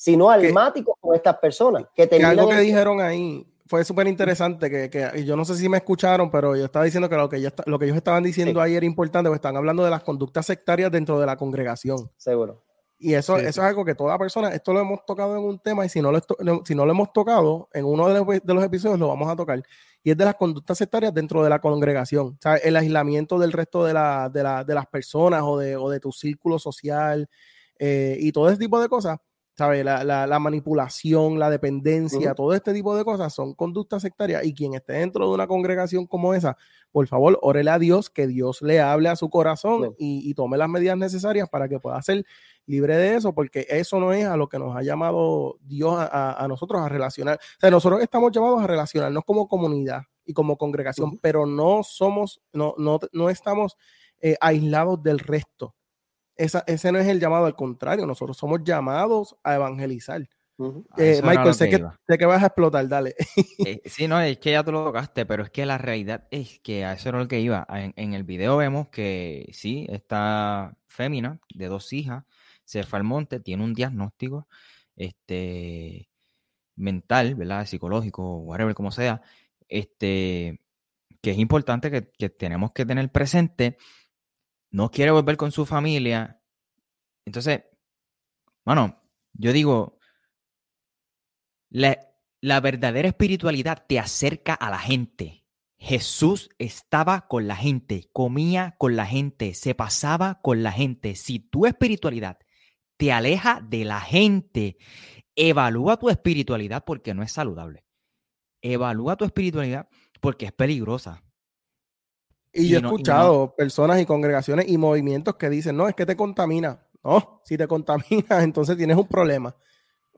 sino almáticos con estas personas. Que, que algo que dijeron ahí fue súper interesante, que, que, yo no sé si me escucharon, pero yo estaba diciendo que lo que, yo, lo que ellos estaban diciendo sí. ahí era importante, porque están hablando de las conductas sectarias dentro de la congregación. Seguro. Y eso, sí, eso es algo que toda persona, esto lo hemos tocado en un tema y si no lo, si no lo hemos tocado, en uno de los, de los episodios lo vamos a tocar. Y es de las conductas sectarias dentro de la congregación. O sea, el aislamiento del resto de, la, de, la, de las personas o de, o de tu círculo social eh, y todo ese tipo de cosas. ¿Sabes? La, la, la, manipulación, la dependencia, uh -huh. todo este tipo de cosas son conductas sectarias y quien esté dentro de una congregación como esa, por favor, órele a Dios, que Dios le hable a su corazón uh -huh. y, y, tome las medidas necesarias para que pueda ser libre de eso, porque eso no es a lo que nos ha llamado Dios a, a, a nosotros a relacionar. O sea, nosotros estamos llamados a relacionarnos como comunidad y como congregación, uh -huh. pero no somos, no, no, no estamos eh, aislados del resto esa, ese no es el llamado, al contrario, nosotros somos llamados a evangelizar. Uh -huh. eh, Michael, sé que, sé que, vas a explotar, dale. eh, sí, no, es que ya tú lo tocaste, pero es que la realidad es que a eso era lo que iba. En, en el video vemos que sí, esta fémina de dos hijas se fue al monte, tiene un diagnóstico este, mental, ¿verdad? Psicológico, whatever, como sea, este, que es importante que, que tenemos que tener presente no quiere volver con su familia. Entonces, bueno, yo digo, la, la, verdadera espiritualidad te acerca a la gente. Jesús estaba con la gente, comía con la gente, se pasaba con la gente. Si tu espiritualidad te aleja de la gente, evalúa tu espiritualidad porque no es saludable. Evalúa tu espiritualidad porque es peligrosa. Y, y yo he no, escuchado y no. personas y congregaciones y movimientos que dicen, no, es que te contamina. No, si te contaminas, entonces tienes un problema.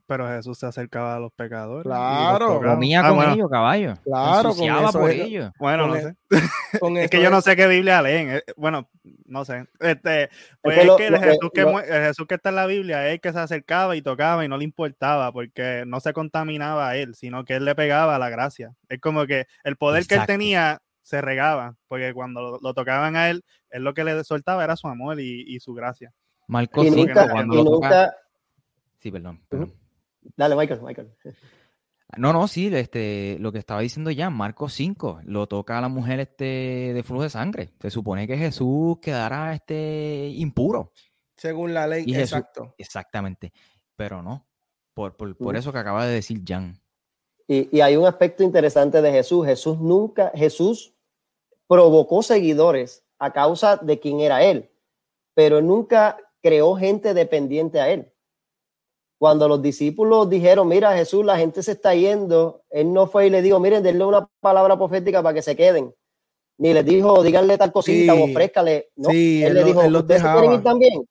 Pero Jesús se acercaba a los pecadores. Claro. Comía ah, con bueno. ellos, caballo. Claro, con eso, por ellos. Bueno, no el, sé. es que yo no sé qué Biblia leen. Eh, Bueno, no sé. Este, pues es, que, es que el, Jesús que, lo, el Jesús que está en la Biblia es el que se acercaba y tocaba y no le importaba porque no se contaminaba a él, sino que él le pegaba la gracia. Es como que el poder Exacto. que él tenía se regaba, porque cuando lo, lo, tocaban a él, él lo que le soltaba era su amor y, y su gracia. Marcos 5, cuando lo toca... Sí, perdón. perdón. Dale, Michael, Michael. No, no, sí, este, lo que estaba diciendo ya, Marcos 5, lo toca a la mujer este de flujo de sangre. Se supone que Jesús quedará este impuro. Según la ley, y exacto. Exactamente. Pero no, por, por, por, eso que acaba de decir Jan. Y, y, hay un aspecto interesante de Jesús. Jesús nunca, Jesús provocó seguidores a causa de quién era él, pero nunca creó gente dependiente a él. Cuando los discípulos dijeron, mira Jesús, la gente se está yendo, él no fue y le dijo, miren, denle una palabra profética para que se queden. Ni les dijo, díganle tal cosita sí, o ofrézcale. No, sí, él, él, le dijo, él ¿ustedes quieren ir también?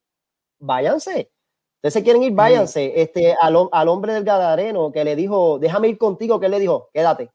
Váyanse. Ustedes se quieren ir, váyanse. Este, al, al hombre del Gadareno que le dijo, déjame ir contigo, que él le dijo, quédate.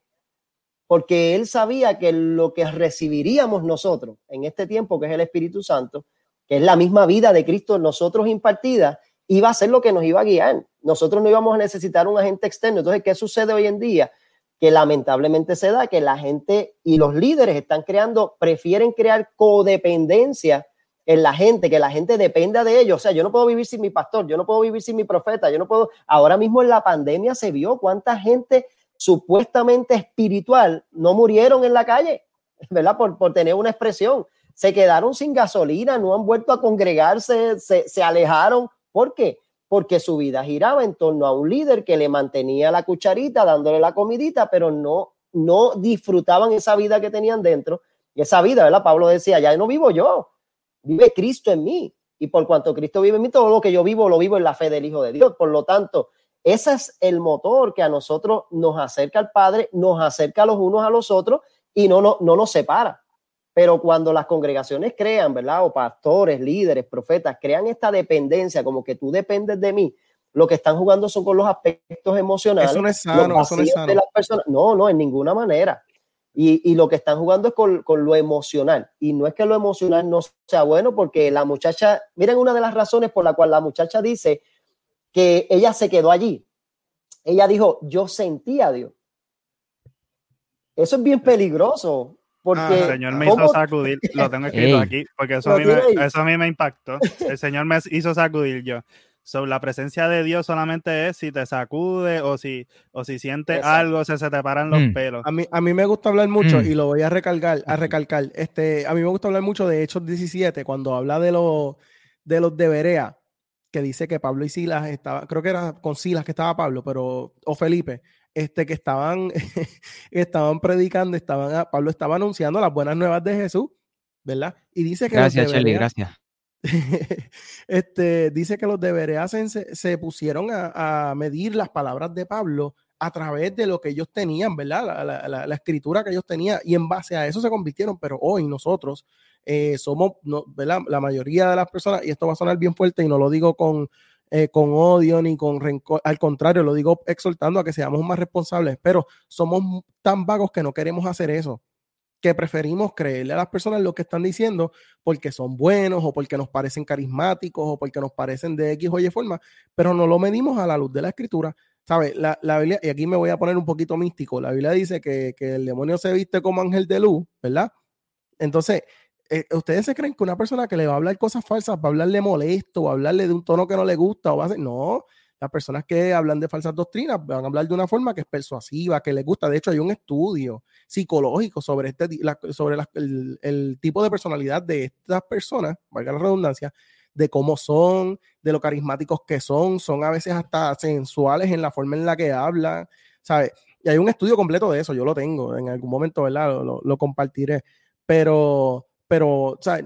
Porque él sabía que lo que recibiríamos nosotros en este tiempo, que es el Espíritu Santo, que es la misma vida de Cristo nosotros impartida, iba a ser lo que nos iba a guiar. Nosotros no íbamos a necesitar un agente externo. Entonces, ¿qué sucede hoy en día? Que lamentablemente se da que la gente y los líderes están creando, prefieren crear codependencia en la gente, que la gente dependa de ellos. O sea, yo no puedo vivir sin mi pastor, yo no puedo vivir sin mi profeta, yo no puedo. Ahora mismo en la pandemia se vio cuánta gente supuestamente espiritual no murieron en la calle, ¿verdad? Por, por tener una expresión. Se quedaron sin gasolina, no han vuelto a congregarse, se, se alejaron. ¿Por qué? Porque su vida giraba en torno a un líder que le mantenía la cucharita, dándole la comidita, pero no, no disfrutaban esa vida que tenían dentro. Y esa vida, ¿verdad? Pablo decía, ya no vivo yo, vive Cristo en mí. Y por cuanto Cristo vive en mí, todo lo que yo vivo, lo vivo en la fe del Hijo de Dios. Por lo tanto, ese es el motor que a nosotros nos acerca al Padre, nos acerca los unos a los otros y no, no, no nos separa. Pero cuando las congregaciones crean, ¿verdad? O pastores, líderes, profetas, crean esta dependencia, como que tú dependes de mí, lo que están jugando son con los aspectos emocionales. Eso no es los sano, eso no es sano. de las personas. No, no, en ninguna manera. Y, y lo que están jugando es con, con lo emocional. Y no es que lo emocional no sea bueno, porque la muchacha, miren una de las razones por la cual la muchacha dice que ella se quedó allí. Ella dijo, yo sentía a Dios. Eso es bien peligroso. Porque Ah, el Señor me ¿cómo- hizo sacudir, lo tengo escrito Ey. aquí, porque eso a, mí me, eso a mí me impactó. El Señor me hizo sacudir yo. So, la presencia de Dios solamente es si te sacude o si, o si sientes Exacto. algo, se, se te paran los Mm. pelos. A mí, a mí me gusta hablar mucho Mm. y lo voy a recalcar, a recalcar. Este, a mí me gusta hablar mucho de Hechos 17 cuando habla de los de los de Berea, que dice que Pablo y Silas estaba, creo que era con Silas que estaba Pablo, pero o Felipe, este que estaban estaban predicando, estaban a- Pablo estaba anunciando las buenas nuevas de Jesús, ¿verdad? Y dice que Gracias, Shelly, gracias. este, dice que los de Berea se, se pusieron a, a medir las palabras de Pablo a través de lo que ellos tenían, ¿verdad? La, la- escritura que ellos tenían y en base a eso se convirtieron, pero hoy nosotros eh, somos, ¿verdad? La mayoría de las personas, y esto va a sonar bien fuerte y no lo digo con, eh, con odio ni con rencor, al contrario, lo digo exhortando a que seamos más responsables, pero somos tan vagos que no queremos hacer eso que preferimos creerle a las personas lo que están diciendo porque son buenos o porque nos parecen carismáticos o porque nos parecen de X o Y forma, pero no lo medimos a la luz de la escritura. ¿Sabes? La, la Biblia, y aquí me voy a poner un poquito místico, la Biblia dice que, que el demonio se viste como ángel de luz, ¿verdad? Entonces, eh, ¿ustedes se creen que una persona que le va a hablar cosas falsas va a hablarle molesto o a hablarle de un tono que no le gusta o va a hacer... No, las personas que hablan de falsas doctrinas van a hablar de una forma que es persuasiva, que les gusta. De hecho, hay un estudio psicológico sobre, este, sobre el, el tipo de personalidad de estas personas, valga la redundancia, de cómo son, de lo carismáticos que son, son a veces hasta sensuales en la forma en la que hablan, ¿sabes? Y hay un estudio completo de eso, yo lo tengo, en algún momento, ¿verdad? Lo, lo- compartiré, pero, pero, ¿sabes?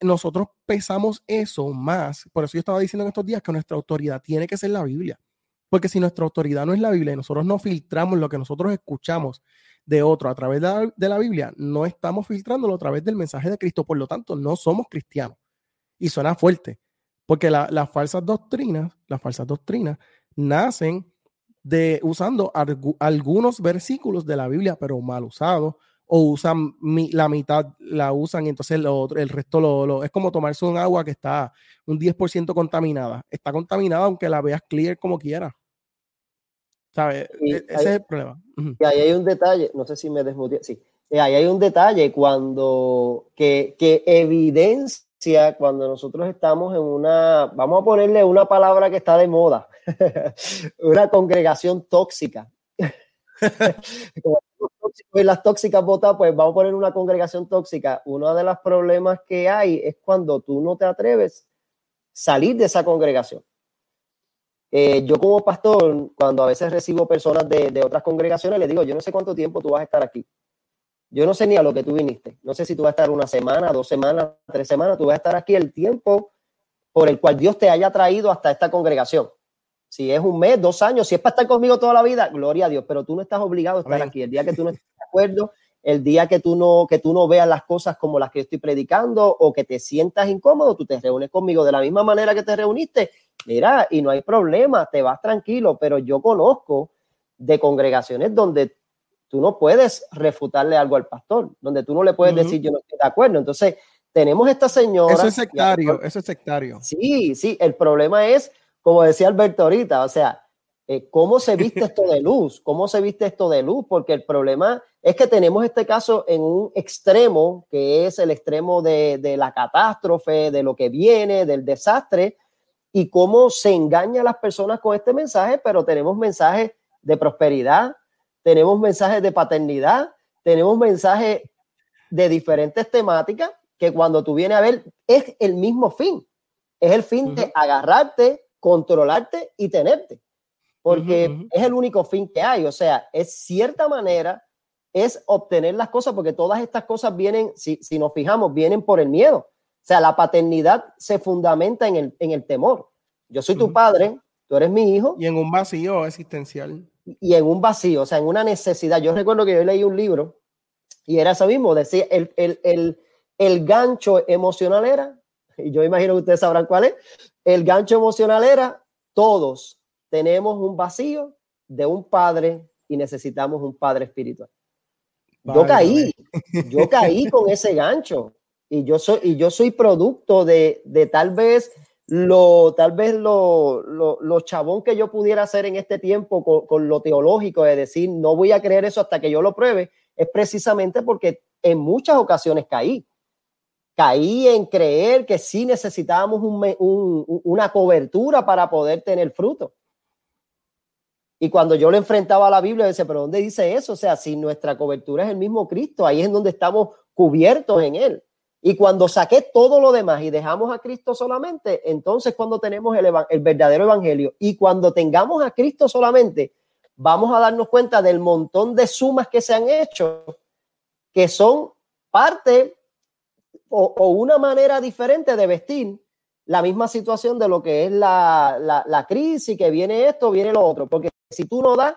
Nosotros pesamos eso más, por eso yo estaba diciendo en estos días que nuestra autoridad tiene que ser la Biblia, porque si nuestra autoridad no es la Biblia y nosotros no filtramos lo que nosotros escuchamos de otro a través de la, de la Biblia, no estamos filtrándolo a través del mensaje de Cristo, por lo tanto, no somos cristianos. Y suena fuerte, porque la- las falsas doctrinas, las falsas doctrinas nacen de usando argu- algunos versículos de la Biblia, pero mal usados, o usan mi- la mitad, la usan y entonces lo otro- el resto lo, lo- es como tomarse un agua que está un 10% contaminada. Está contaminada aunque la veas clear como quieras. ¿Sabes? E- Ese hay- es el problema. Y ahí hay un detalle, no sé si me desmuteé, sí. Ahí hay un detalle cuando que, que evidencia cuando nosotros estamos en una, vamos a ponerle una palabra que está de moda, una congregación tóxica. Como y las tóxicas votan, pues vamos a poner una congregación tóxica. Uno de los problemas que hay es cuando tú no te atreves a salir de esa congregación. Eh, yo como pastor, cuando a veces recibo personas de, de otras congregaciones, les digo, yo no sé cuánto tiempo tú vas a estar aquí. Yo no sé ni a lo que tú viniste. No sé si tú vas a estar una semana, dos semanas, tres semanas. Tú vas a estar aquí el tiempo por el cual Dios te haya traído hasta esta congregación. Si es un mes, dos años, si es para estar conmigo toda la vida, gloria a Dios, pero tú no estás obligado a estar Amén. aquí. El día que tú no estés de acuerdo, el día que tú no que tú no veas las cosas como las que yo estoy predicando o que te sientas incómodo, tú te reúnes conmigo de la misma manera que te reuniste mira, y no hay problema, te vas tranquilo, pero yo conozco de congregaciones donde tú no puedes refutarle algo al pastor, donde tú no le puedes decir yo no estoy de acuerdo. Entonces, tenemos esta señora. Eso es sectario, eso es sectario. Sí, sí, el problema es, como decía Alberto ahorita, o sea, eh, ¿cómo se viste esto de luz? ¿Cómo se viste esto de luz? Porque el problema es que tenemos este caso en un extremo, que es el extremo de, de la catástrofe, de lo que viene, del desastre, y cómo se engaña a las personas con este mensaje, pero tenemos mensajes de prosperidad, tenemos mensajes de paternidad, tenemos mensajes de diferentes temáticas que cuando tú vienes a ver es el mismo fin. Es el fin de agarrarte, controlarte y tenerte. Porque Ujú, ujú. es el único fin que hay. O sea, es cierta manera, es obtener las cosas, porque todas estas cosas vienen, si, si nos fijamos, vienen por el miedo. O sea, la paternidad se fundamenta en el, en el temor. Yo soy tu padre, tú eres mi hijo. Y en un vacío existencial. Y en un vacío, o sea, en una necesidad. Yo recuerdo que yo leí un libro y era eso mismo, decía, el, el, el, el gancho emocional era, y yo imagino que ustedes sabrán cuál es, el gancho emocional era, todos tenemos un vacío de un padre y necesitamos un padre espiritual. Yo caí, yo caí con ese gancho y yo soy, y yo soy producto de, de tal vez lo, tal vez lo, lo, lo chabón que yo pudiera hacer en este tiempo con, lo teológico, de decir, no voy a creer eso hasta que yo lo pruebe, es precisamente porque en muchas ocasiones caí. Caí en creer que sí necesitábamos un una cobertura para poder tener fruto. Y cuando yo lo enfrentaba a la Biblia, decía, pero ¿dónde dice eso? O sea, si nuestra cobertura es el mismo Cristo, ahí es donde estamos cubiertos en Él. Y cuando saqué todo lo demás y dejamos a Cristo solamente, entonces cuando tenemos el, el verdadero evangelio y cuando tengamos a Cristo solamente, vamos a darnos cuenta del montón de sumas que se han hecho, que son parte o, o una manera diferente de vestir la misma situación de lo que es la, la, la crisis, que viene esto, viene lo otro. Porque si tú no das,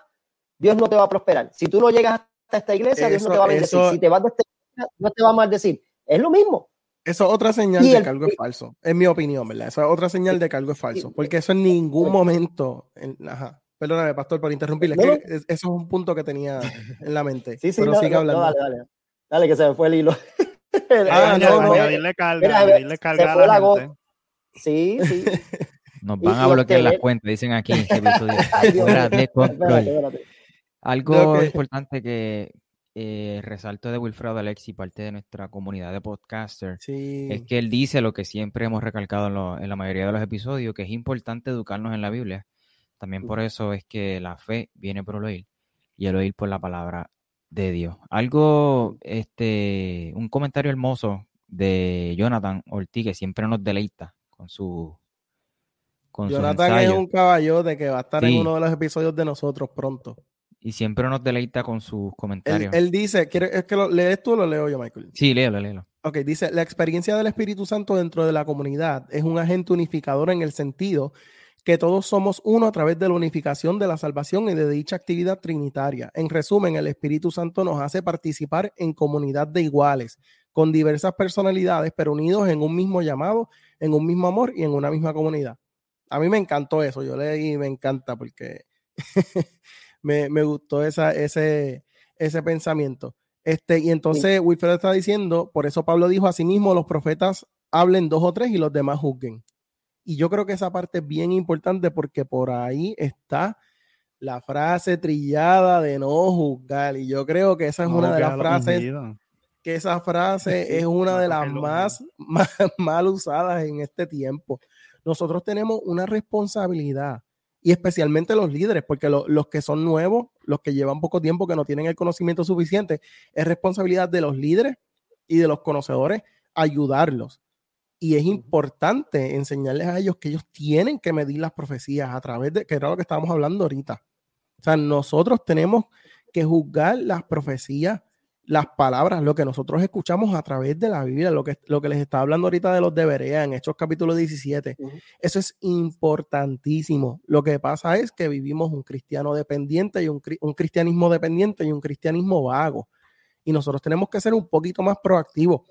Dios no te va a prosperar. Si tú no llegas hasta esta iglesia, Dios no te va a bendecir. eso- Si te vas de esta iglesia, Dios te va a maldecir. Es lo mismo. Eso es otra señal Y de el- que algo es falso, en mi opinión, ¿verdad? Eso es otra señal de que algo es falso, porque eso en ningún momento, en- ajá, perdóname, pastor, por interrumpirle, es que es- eso es un punto que tenía en la mente, Sí, sí, pero no, sigue no, no, hablando. dale, dale. Dale, que se me fue el hilo. Ah, no, no. añadirle carga, Mira, añadirle se carga a la la gente. Sí, sí. Nos Y- van a bloquear las cuentas, dicen aquí en este episodio. Ay, Dios. Espérate, espérate. Algo Ok. importante que eh, resalto de Wilfredo Alexi, parte de nuestra comunidad de podcasters, Sí. es que él dice lo que siempre hemos recalcado en, lo- en la mayoría de los episodios, que es importante educarnos en la Biblia. También por eso es que la fe viene por el oír y el oír por la palabra de Dios. Algo, este, un comentario hermoso de Jonathan Ortiz, que siempre nos deleita con su con Jonathan es un caballote que va a estar Sí. en uno de los episodios de nosotros pronto. Y siempre nos deleita con sus Él, comentarios. él dice, ¿quiere- ¿es que lo lees tú o lo leo yo, Michael? Sí, léelo, léelo. Ok, dice, la experiencia del Espíritu Santo dentro de la comunidad es un agente unificador en el sentido que todos somos uno a través de la unificación de la salvación y de dicha actividad trinitaria. En resumen, el Espíritu Santo nos hace participar en comunidad de iguales, con diversas personalidades, pero unidos en un mismo llamado, en un mismo amor y en una misma comunidad. A mí me encantó eso, yo leí y me encanta porque me, me gustó esa, ese, ese pensamiento. Este, y entonces Wilfredo está diciendo, por eso Pablo dijo así mismo, los profetas hablen dos o tres y los demás juzguen. Y yo creo que esa parte es bien importante porque por ahí está la frase trillada de no juzgar. Y yo creo que esa es No una de las frases, que esa frase Sí, es una de las más mal usadas en este tiempo. Nosotros tenemos una responsabilidad y especialmente los líderes, porque lo- los que son nuevos, los que llevan poco tiempo, que no tienen el conocimiento suficiente, es responsabilidad de los líderes y de los conocedores ayudarlos. Y es importante enseñarles a ellos que ellos tienen que medir las profecías a través de, que era lo que estábamos hablando ahorita. O sea, nosotros tenemos que juzgar las profecías, las palabras, lo que nosotros escuchamos a través de la Biblia, lo que, lo que les estaba hablando ahorita de los de Berea en Hechos capítulo 17. Eso es importantísimo. Lo que pasa es que vivimos un cristiano dependiente y un, un cristianismo dependiente y un cristianismo vago. Y nosotros tenemos que ser un poquito más proactivos.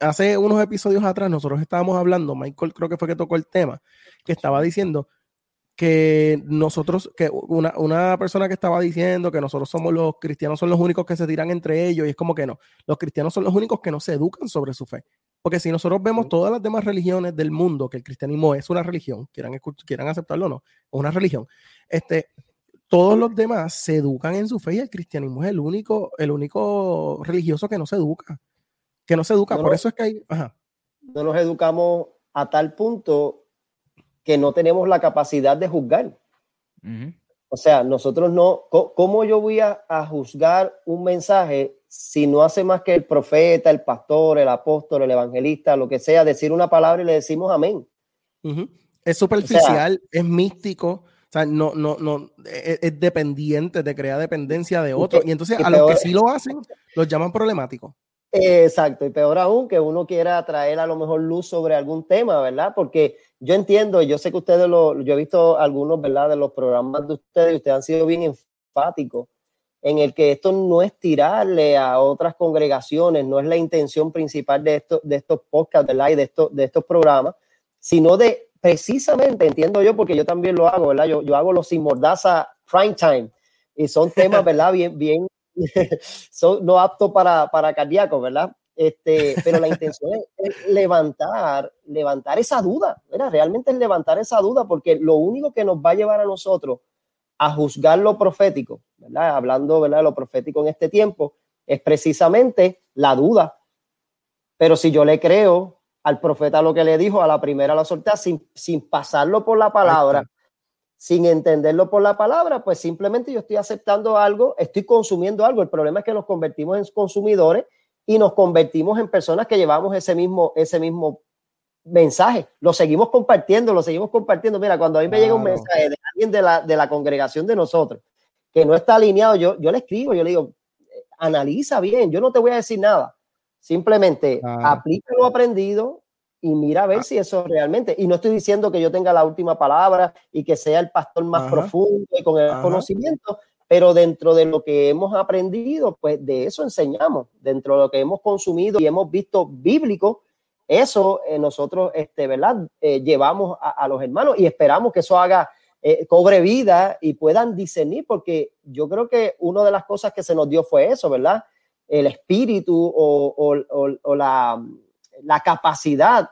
Hace unos episodios atrás nosotros estábamos hablando, Michael creo que fue que tocó el tema, que estaba diciendo que nosotros, que una, una persona que estaba diciendo que nosotros somos los cristianos, son los únicos que se tiran entre ellos, y es como que no, los cristianos son los únicos que no se educan sobre su fe. Porque si nosotros vemos todas las demás religiones del mundo, que el cristianismo es una religión, quieran, quieran aceptarlo o no, es una religión, este, todos los demás se educan en su fe y el cristianismo es el único, el único religioso que no se educa, que no se educa. No, Por eso es que hay, ajá, No nos educamos a tal punto que no tenemos la capacidad de juzgar. O sea, nosotros no, ¿cómo yo voy a, a juzgar un mensaje si no hace más que el profeta, el pastor, el apóstol, el evangelista, lo que sea, decir una palabra y le decimos amén? Es superficial, es místico, o sea, no, no, no, es, es dependiente, te crea dependencia de otro. Y entonces a los que sí lo hacen, los llaman problemáticos. Exacto, y peor aún que uno quiera traer a lo mejor luz sobre algún tema, ¿verdad? Porque yo entiendo, y yo sé que ustedes lo, yo he visto algunos, ¿verdad? De los programas de ustedes, y ustedes han sido bien enfáticos en el que esto no es tirarle a otras congregaciones, no es la intención principal de, esto, de estos podcasts, ¿verdad? Y de estos, de estos programas, sino de precisamente, entiendo yo, porque yo también lo hago, ¿verdad? Yo, yo hago los sin mordaza prime time, y son temas, ¿verdad? Bien, bien, son no aptos para, para cardíacos, ¿verdad? Este, pero la intención es, es levantar, levantar esa duda, ¿verdad? Realmente es levantar esa duda, porque lo único que nos va a llevar a nosotros a juzgar lo profético, ¿verdad? Hablando, ¿verdad? De lo profético en este tiempo, es precisamente la duda. Pero si yo le creo al profeta lo que le dijo, a la primera la solté sin, sin pasarlo por la palabra, sin entenderlo por la palabra, pues simplemente yo estoy aceptando algo, estoy consumiendo algo. El problema es que nos convertimos en consumidores y nos convertimos en personas que llevamos ese mismo, ese mismo mensaje. Lo seguimos compartiendo, lo seguimos compartiendo. Mira, cuando a mí me llega un mensaje de alguien de la, de la congregación de nosotros que no está alineado, yo, yo le escribo, yo le digo, eh, analiza bien, yo no te voy a decir nada. Simplemente Claro. aplica lo aprendido y mira a ver si eso realmente. Y no estoy diciendo que yo tenga la última palabra y que sea el pastor más Ajá. profundo y con el Ajá. conocimiento, pero dentro de lo que hemos aprendido, pues de eso enseñamos. Dentro de lo que hemos consumido y hemos visto bíblico, eso eh, nosotros, este, ¿verdad? Eh, llevamos a, a los hermanos y esperamos que eso haga, eh, cobre vida y puedan discernir, porque yo creo que una de las cosas que se nos dio fue eso, ¿verdad? El espíritu o, o- o- o la, la capacidad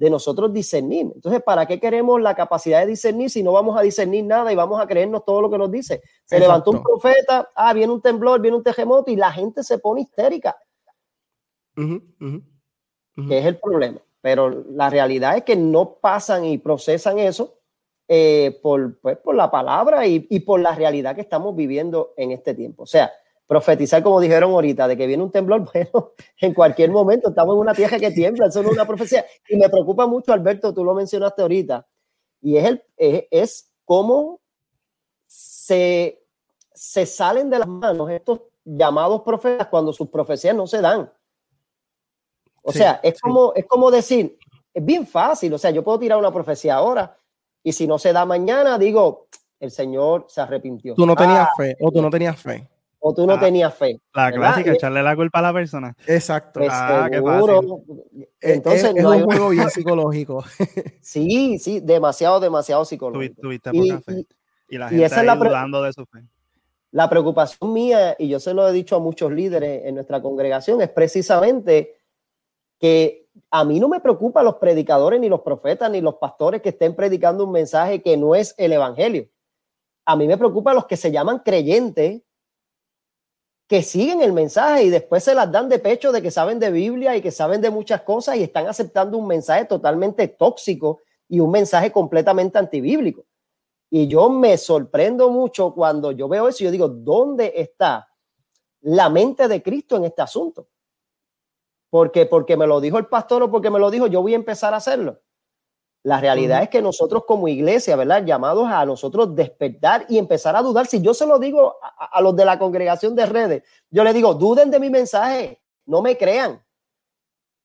de nosotros discernir. Entonces, ¿para qué queremos la capacidad de discernir si no vamos a discernir nada y vamos a creernos todo lo que nos dice? Se Exacto. levantó un profeta, ah, viene un temblor, viene un terremoto y la gente se pone histérica, que es el problema. Pero la realidad es que no pasan y procesan eso eh, por, pues, por la palabra y, y por la realidad que estamos viviendo en este tiempo. O sea, profetizar, como dijeron ahorita, de que viene un temblor, bueno, en cualquier momento estamos en una tierra que tiembla, eso no es una profecía. Y me preocupa mucho, Alberto, tú lo mencionaste ahorita, y es, el, es, es cómo se, se salen de las manos estos llamados profetas cuando sus profecías no se dan. O Sí, sea, es sí. como, es como decir, es bien fácil, o sea, yo puedo tirar una profecía ahora y si no se da mañana, digo, el Señor se arrepintió. Tú no tenías Ah, fe, o tú no tenías fe. O tú no Ah, tenías fe. La ¿verdad? clásica, Y- echarle la culpa a la persona. Exacto. pues Ah, qué seguro. Es- Entonces, es, es no hay- un juego bien psicológico. sí, sí, demasiado, demasiado psicológico. Tuviste Y- poca fe. y- Y la y gente esa es la dudando de su fe. La preocupación mía, y yo se lo he dicho a muchos líderes en nuestra congregación, es precisamente que a mí no me preocupan los predicadores, ni los profetas, ni los pastores que estén predicando un mensaje que no es el evangelio. A mí me preocupan los que se llaman creyentes, que siguen el mensaje y después se las dan de pecho de que saben de Biblia y que saben de muchas cosas y están aceptando un mensaje totalmente tóxico y un mensaje completamente antibíblico. Y yo me sorprendo mucho cuando yo veo eso y yo digo, ¿dónde está la mente de Cristo en este asunto? Porque porque me lo dijo el pastor o porque me lo dijo, yo voy a empezar a hacerlo. La realidad es que nosotros como iglesia, ¿verdad? Llamados a nosotros despertar y empezar a dudar. Si yo se lo digo a, a los de la congregación de redes, yo les digo, duden de mi mensaje, no me crean.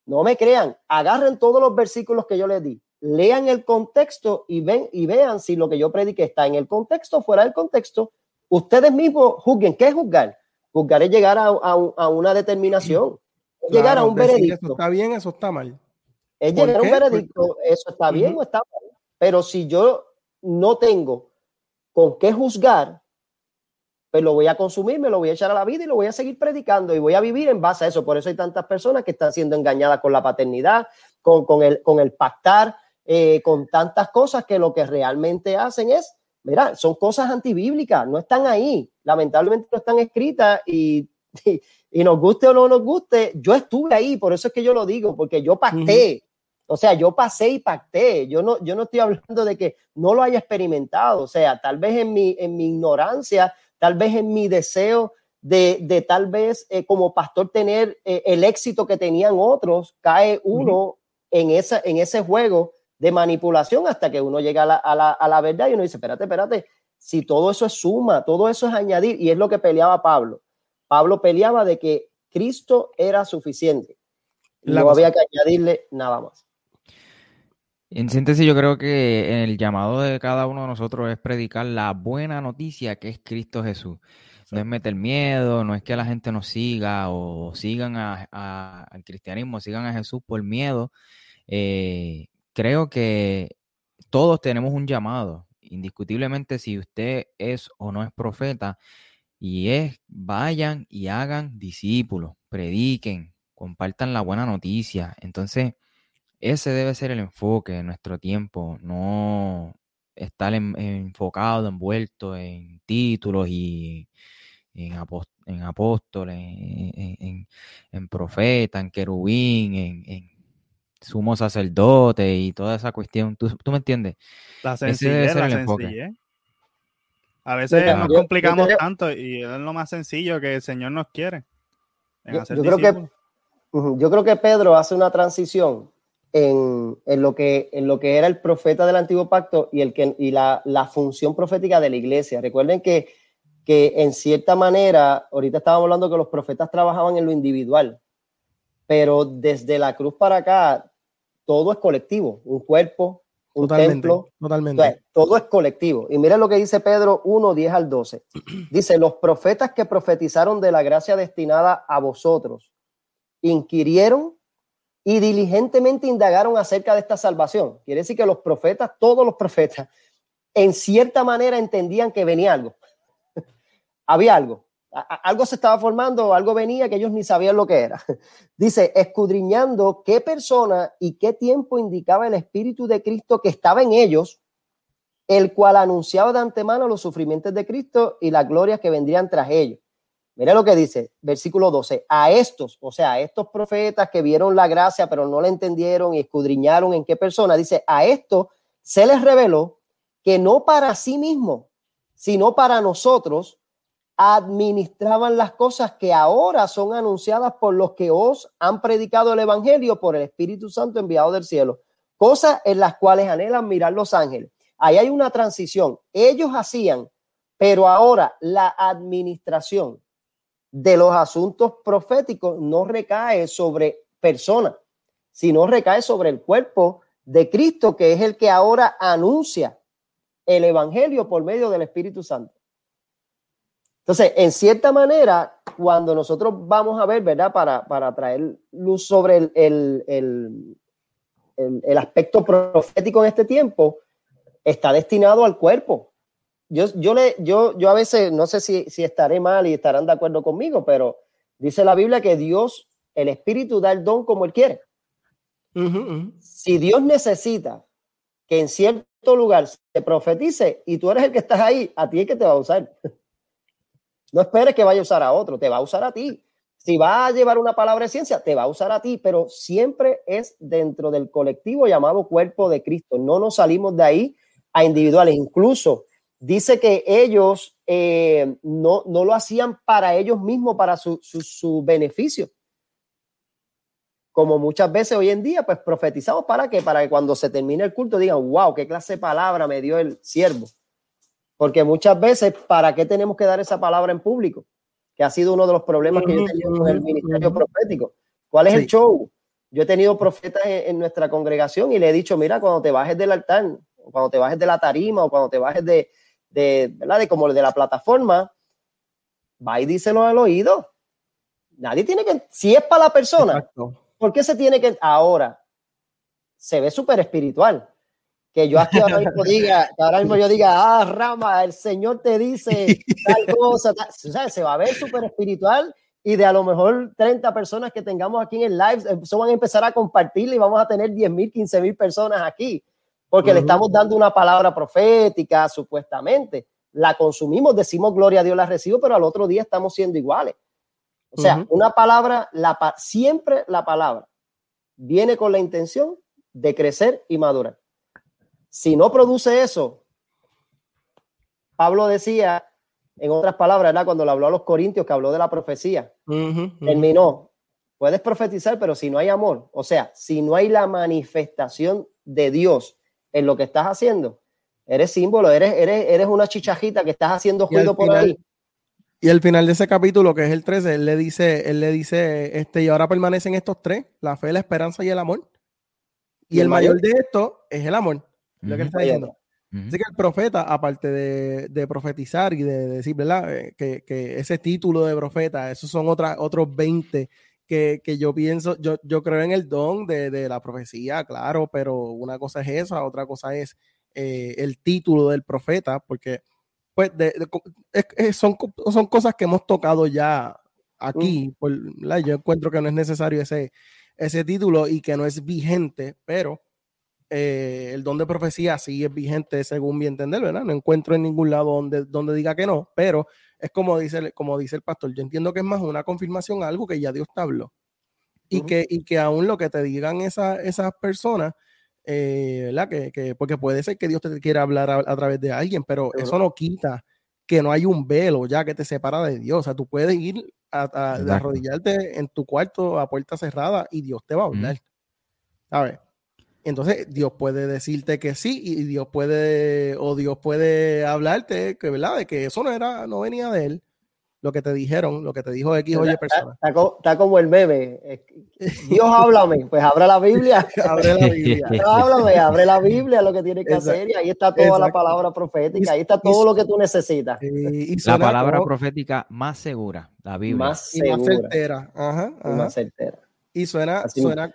No me crean, agarren todos los versículos que yo les di, lean el contexto y ven y vean si lo que yo prediqué está en el contexto o fuera del contexto. Ustedes mismos juzguen. ¿Qué es juzgar? Juzgar es llegar a, a un- a una determinación, llegar a un veredicto. Eso está bien, eso está mal. Es ¿Por llegar a un veredicto, eso está bien Ujú. o está mal. Pero si yo no tengo con qué juzgar, pues lo voy a consumir, me lo voy a echar a la vida y lo voy a seguir predicando y voy a vivir en base a eso. Por eso hay tantas personas que están siendo engañadas con la paternidad, con, con, el, con el pactar, eh, con tantas cosas que lo que realmente hacen es, mira, son cosas antibíblicas, no están ahí, lamentablemente no están escritas y, y, y nos guste o no nos guste, yo estuve ahí, por eso es que yo lo digo, porque yo pacté. O sea, yo pasé y pacté. Yo no, yo no estoy hablando de que no lo haya experimentado. O sea, tal vez en mi, en mi ignorancia, tal vez en mi deseo de, de tal vez eh, como pastor tener eh, el éxito que tenían otros, cae uno en, esa, en ese juego de manipulación hasta que uno llega a la, a, la, a la verdad y uno dice, espérate, espérate, si todo eso es suma, todo eso es añadir, y es lo que peleaba Pablo. Pablo peleaba de que Cristo era suficiente. La no cosa- había que añadirle nada más. En síntesis, yo creo que el llamado de cada uno de nosotros es predicar la buena noticia que es Cristo Jesús. No es meter miedo, no es que la gente nos siga o sigan a- a- al cristianismo, sigan a Jesús por miedo. Eh, creo que todos tenemos un llamado. Indiscutiblemente, si usted es o no es profeta, y es, vayan y hagan discípulos, prediquen, compartan la buena noticia. Entonces, ese debe ser el enfoque de nuestro tiempo, no estar en- enfocado, envuelto en títulos y en, en apóstoles, en, en, en- en profeta, en querubín, en, en sumo sacerdote y toda esa cuestión. ¿Tú, tú me entiendes? La Ese debe ser la el enfoque. A veces nos yo- yo complicamos creo- tanto y es lo más sencillo que el Señor nos quiere. En Yo, hacer yo creo que, yo creo que Pedro hace una transición en, en lo, que, en lo que era el profeta del antiguo pacto y, el que, y la, la función profética de la iglesia. Recuerden que, que en cierta manera, ahorita estábamos hablando que los profetas trabajaban en lo individual, pero desde la cruz para acá, todo es colectivo, un cuerpo, un Totalmente, templo, totalmente. o sea, todo es colectivo. Y mira lo que dice Pedro 1, 10 al 12. Dice, los profetas que profetizaron de la gracia destinada a vosotros, inquirieron y diligentemente indagaron acerca de esta salvación. Quiere decir que los profetas, todos los profetas, en cierta manera entendían que venía algo. Había algo. Algo se estaba formando, algo venía que ellos ni sabían lo que era. Dice, escudriñando qué persona y qué tiempo indicaba el Espíritu de Cristo que estaba en ellos, el cual anunciaba de antemano los sufrimientos de Cristo y las glorias que vendrían tras ellos. Mira lo que dice, versículo 12, a estos, o sea, a estos profetas que vieron la gracia pero no la entendieron y escudriñaron en qué persona, dice, a esto se les reveló que no para sí mismo, sino para nosotros, administraban las cosas que ahora son anunciadas por los que os han predicado el Evangelio por el Espíritu Santo enviado del cielo, cosas en las cuales anhelan mirar los ángeles. Ahí hay una transición. Ellos hacían, pero ahora la administración de los asuntos proféticos no recae sobre personas, sino recae sobre el cuerpo de Cristo, que es el que ahora anuncia el Evangelio por medio del Espíritu Santo. Entonces, en cierta manera, cuando nosotros vamos a ver, ¿verdad? Para, para traer luz sobre el, el, el, el- el aspecto profético en este tiempo, está destinado al cuerpo. Yo, yo, le, yo, yo a veces, no sé si, si estaré mal y estarán de acuerdo conmigo, pero dice la Biblia que Dios, el Espíritu, da el don como Él quiere. Si Dios necesita que en cierto lugar se profetice y tú eres el que estás ahí, a ti es que te va a usar. No esperes que vaya a usar a otro, te va a usar a ti. Si va a llevar una palabra de ciencia, te va a usar a ti, pero siempre es dentro del colectivo llamado cuerpo de Cristo. No nos salimos de ahí a individuales. Incluso dice que ellos eh, no, no lo hacían para ellos mismos, para su, su, su beneficio. Como muchas veces hoy en día, pues profetizamos para que, para que cuando se termine el culto digan, wow, qué clase de palabra me dio el siervo. Porque muchas veces, ¿para qué tenemos que dar esa palabra en público? Que ha sido uno de los problemas que yo he tenido con el ministerio profético. ¿Cuál es el show? Yo he tenido profetas en, en nuestra congregación y le he dicho, mira, cuando te bajes del altar, o cuando te bajes de la tarima, o cuando te bajes de, de, ¿verdad? de como de la plataforma, va y díselo al oído. Nadie tiene que, si es para la persona, ¿por qué se tiene que, ahora, se ve súper espiritual, que yo aquí ahora mismo diga, que ahora mismo yo diga, ah, Rama, el Señor te dice tal cosa, tal- o sea, se va a ver súper espiritual y de a lo mejor 30 personas que tengamos aquí en el live, eso van a empezar a compartir y vamos a tener 10 mil, 15 mil personas aquí, porque le estamos dando una palabra profética, supuestamente. La consumimos, decimos gloria a Dios, la recibo, pero al otro día estamos siendo iguales. O sea, una palabra, la, pa- siempre la palabra viene con la intención de crecer y madurar. Si no produce eso, Pablo decía, en otras palabras, ¿verdad? cuando le habló a los corintios, que habló de la profecía, terminó, puedes profetizar, pero si no hay amor, o sea, si no hay la manifestación de Dios en lo que estás haciendo, eres símbolo, eres, eres, eres una chichajita que estás haciendo Y juego por final- ahí. Y al final de ese capítulo, que es el 13, él le dice, él le dice, este, y ahora permanecen estos tres, la fe, la esperanza y el amor. Y, el mayor de esto es el amor, lo que él está diciendo. Ujú. Así que el profeta, aparte de, de profetizar y de, decir, ¿verdad? Eh, Que, que ese título de profeta, esos son otras otros 20 que, que yo pienso, yo, yo creo en el don de, de la profecía, claro, pero una cosa es esa, otra cosa es eh, el título del profeta, porque pues de- de es- es- son, son cosas que hemos tocado ya aquí, por- ¿verdad? yo encuentro que no es necesario ese, ese título y que no es vigente, pero eh, el don de profecía sí es vigente según mi entender, ¿verdad? No encuentro en ningún lado donde, donde diga que no, pero es como dice, el- como dice el pastor, yo entiendo que es más una confirmación a algo que ya Dios te habló. Y, que, y que aún lo que te digan esa- esas personas, eh, ¿verdad? Que, que- porque puede ser que Dios te quiera hablar a, a través de alguien, pero eso no quita que no hay un velo ya que te separa de Dios. O sea, tú puedes ir a, a- a arrodillarte en tu cuarto a puerta cerrada y Dios te va a hablar. ¿Sabes? Entonces Dios puede decirte que sí y Dios puede o Dios puede hablarte que verdad de que eso no era no venía de él lo que te dijeron lo que te dijo X oye Está, persona está co- está como el meme. Dios háblame, pues abre la Biblia. abre la Biblia Dios háblame, abre la Biblia, lo que tienes que Exacto. hacer. Y ahí está toda la palabra profética, ahí está Y- todo lo que tú necesitas. Eh, y La palabra como- profética más segura, la Biblia. Más y más segura, certera ajá, y más certera. y suena Así suena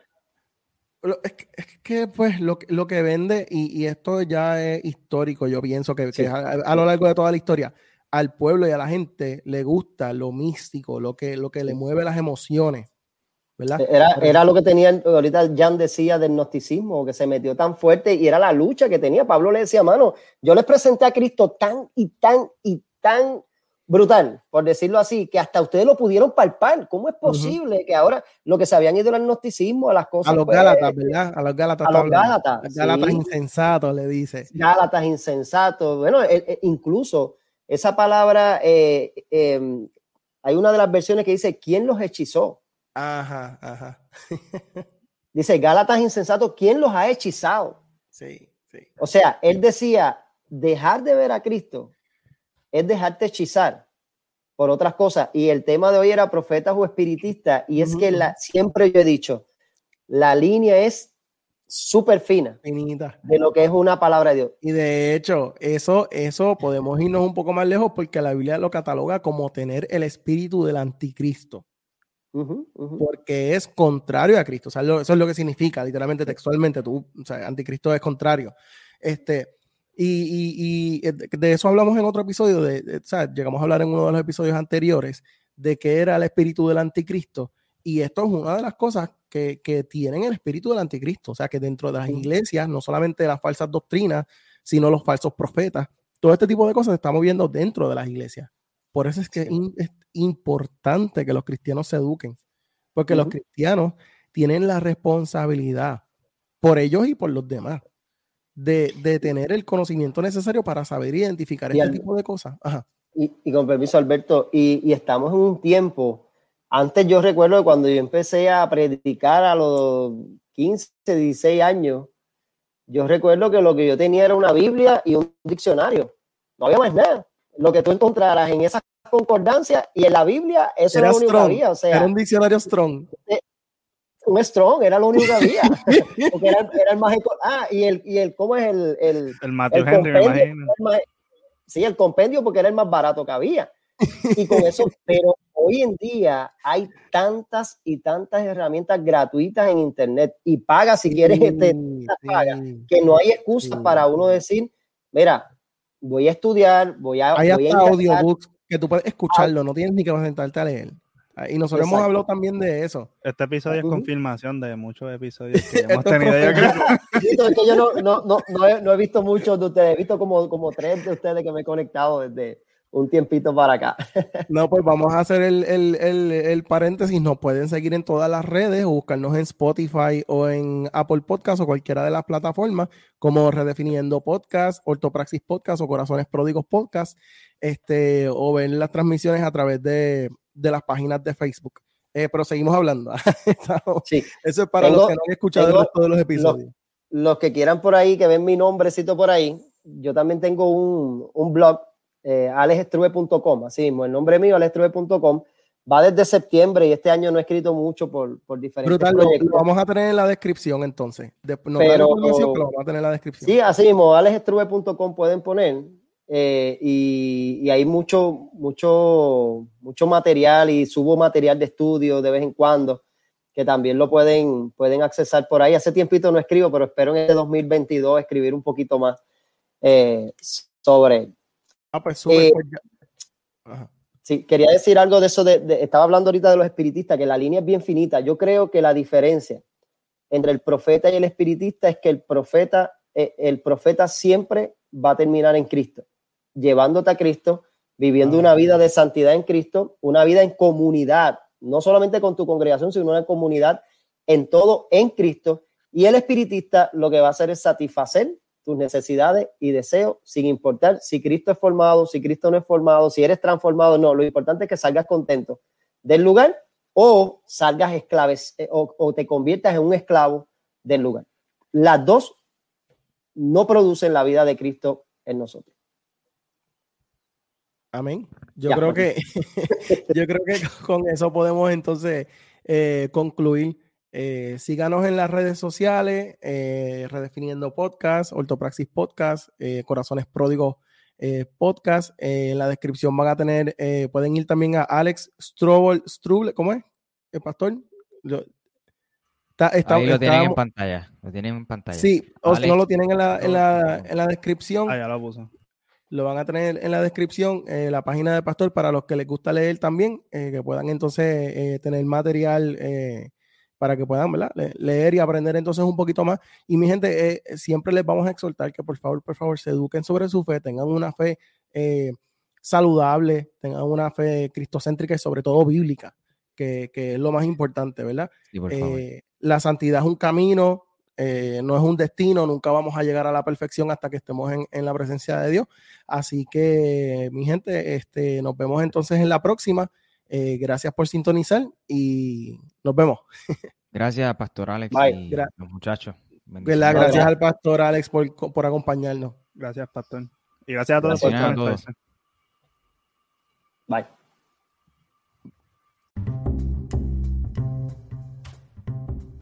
es, que, es que, pues lo, que- lo que vende y, y esto ya es histórico yo pienso que, que Sí. a, a lo largo de toda la historia al pueblo y a la gente le gusta lo místico lo que lo que le mueve las emociones ¿verdad? Era, Por era lo que tenía, ahorita Jan decía del gnosticismo, que se metió tan fuerte y era la lucha que tenía. Pablo le decía, mano, yo les presenté a Cristo tan y tan y tan brutal, por decirlo así, que hasta ustedes lo pudieron palpar. ¿Cómo es posible que ahora lo que se habían ido al gnosticismo, a las cosas... A los pues, Gálatas, ¿verdad? A los Gálatas. a los. Gálatas, Los Gálatas sí. insensatos, le dice. Gálatas insensatos. Bueno, e- e- incluso esa palabra, eh, eh, hay una de las versiones que dice, ¿quién los hechizó? Ajá, ajá. Dice, Gálatas insensatos, ¿quién los ha hechizado? Sí, sí. O sea, él decía, dejar de ver a Cristo es dejarte hechizar por otras cosas. Y el tema de hoy era profetas o espiritistas. Y es que la, siempre yo he dicho, la línea es súper fina Finita. de lo que es una palabra de Dios. Y de hecho, eso, eso podemos irnos un poco más lejos porque la Biblia lo cataloga como tener el espíritu del anticristo, porque es contrario a Cristo. O sea, lo- eso es lo que significa, literalmente, textualmente. Tú, o sea, anticristo es contrario. Este, y, y- y, eh, de- eso hablamos en otro episodio. De, de- o sea, llegamos a hablar en uno de los episodios anteriores de qué era el espíritu del anticristo. Y esto es una de las cosas que, que tienen el espíritu del anticristo. O sea, que dentro de las iglesias, no solamente las falsas doctrinas, sino los falsos profetas, todo este tipo de cosas se está moviendo dentro de las iglesias. Por eso es que es importante que los cristianos se eduquen, porque los cristianos tienen la responsabilidad por ellos y por los demás de, de tener el conocimiento necesario para saber identificar Y este al- tipo de cosas. Ajá. Y, y con permiso, Alberto, y, y estamos en un tiempo, antes yo recuerdo que cuando yo empecé a predicar a los 15, 16 años, yo recuerdo que lo que yo tenía era una Biblia y un diccionario. No había más nada. Lo que tú encontraras en esas concordancias y en la Biblia, eso era, lo único había. O sea, era un diccionario strong. Un strong, era lo único que había. Porque era, era el más... Ah, y el, y el ¿cómo es el... el El Matthew el Henry, me imagino. más- sí, el compendio porque era el más barato que había. y con eso, pero hoy en día hay tantas y tantas herramientas gratuitas en internet y paga si quieres este, paga, que no hay excusa para uno decir, mira, voy a estudiar, voy a... Hay voy a hasta audiobooks que tú puedes escucharlo, no tienes ni que sentarte a leer. Ah, Y nosotros hemos hablado también de eso. Este episodio es confirmación de muchos episodios que hemos tenido. yo creo. Es que yo no, no, no, no, he, no he visto muchos de ustedes, he visto como, como tres de ustedes que me he conectado desde un tiempito para acá. No, pues vamos a hacer el, el- el- el paréntesis. Nos pueden seguir en todas las redes o buscarnos en Spotify o en Apple Podcast o cualquiera de las plataformas como Redefiniendo Podcast, Ortopraxis Podcast o Corazones Pródigos Podcast. Este, o ver las transmisiones a través de, de las páginas de Facebook. Eh, pero seguimos hablando. Estamos- Sí. Eso es para Tengo- los que no han escuchado el tengo resto de los episodios. Los que quieran por ahí, que ven mi nombrecito por ahí, yo también tengo un, un blog, eh, alexestrube.com, así mismo, el nombre mío, alexestrube.com, va desde septiembre y este año no he escrito mucho por, por diferentes Brutal, lo, proyectos. lo vamos a tener en la descripción entonces. Pero- pero lo vamos a tener en la descripción. Sí, así mismo, alexestrube.com pueden poner eh, y, y hay mucho, mucho, mucho material y subo material de estudio de vez en cuando que también lo pueden, pueden accesar por ahí. Hace tiempito no escribo, pero espero en este 2022 escribir un poquito más eh, sobre. Ah, pues. Eh, pues Ajá. Sí, quería decir algo de eso, de, de- estaba hablando ahorita de los espiritistas, que la línea es bien finita. Yo creo que la diferencia entre el profeta y el espiritista es que el profeta, el profeta siempre va a terminar en Cristo, llevándote a Cristo, viviendo una vida de santidad en Cristo, una vida en comunidad, no solamente con tu congregación, sino una comunidad en todo en Cristo. Y el espiritista lo que va a hacer es satisfacer tus necesidades y deseos, sin importar si Cristo es formado, si Cristo no es formado, si eres transformado, no. Lo importante es que salgas contento del lugar o salgas esclaves eh, o, o te conviertas en un esclavo del lugar. Las dos no producen la vida de Cristo en nosotros. Amén. Yo Ya, creo que yo creo que con eso podemos entonces eh, concluir. Eh, síganos en las redes sociales, eh, Redefiniendo Podcast, Ortopraxis Podcast, eh, Corazones Pródigos eh, Podcast. Eh, en la descripción van a tener, eh, pueden ir también a Alex Strobel, Struble, ¿cómo es? ¿El pastor? Lo- está- está- Ahí lo tienen en pantalla. Lo tienen en pantalla. Sí, o si no lo tienen en la, en la, en la descripción. Ah, ya lo puso. Lo van a tener en la descripción, eh, la página de Pastor, para los que les gusta leer también, eh, que puedan entonces eh, tener material eh, para que puedan ¿verdad? Le- leer y aprender entonces un poquito más. Y mi gente, siempre les vamos a exhortar que por favor, por favor, se eduquen sobre su fe, tengan una fe saludable, tengan una fe cristocéntrica y sobre todo bíblica, que, que es lo más importante, ¿verdad? Sí, por favor. La santidad es un camino, eh, no es un destino, nunca vamos a llegar a la perfección hasta que estemos en, en la presencia de Dios. Así que, mi gente, este, nos vemos entonces en la próxima. Eh, gracias por sintonizar y nos vemos. Gracias, Pastor Alex Bye. y Gra- los muchachos. Gracias al pastor Alex por, por acompañarnos. Gracias, Pastor. Y gracias a todos por Bendiciones a todos. Bye.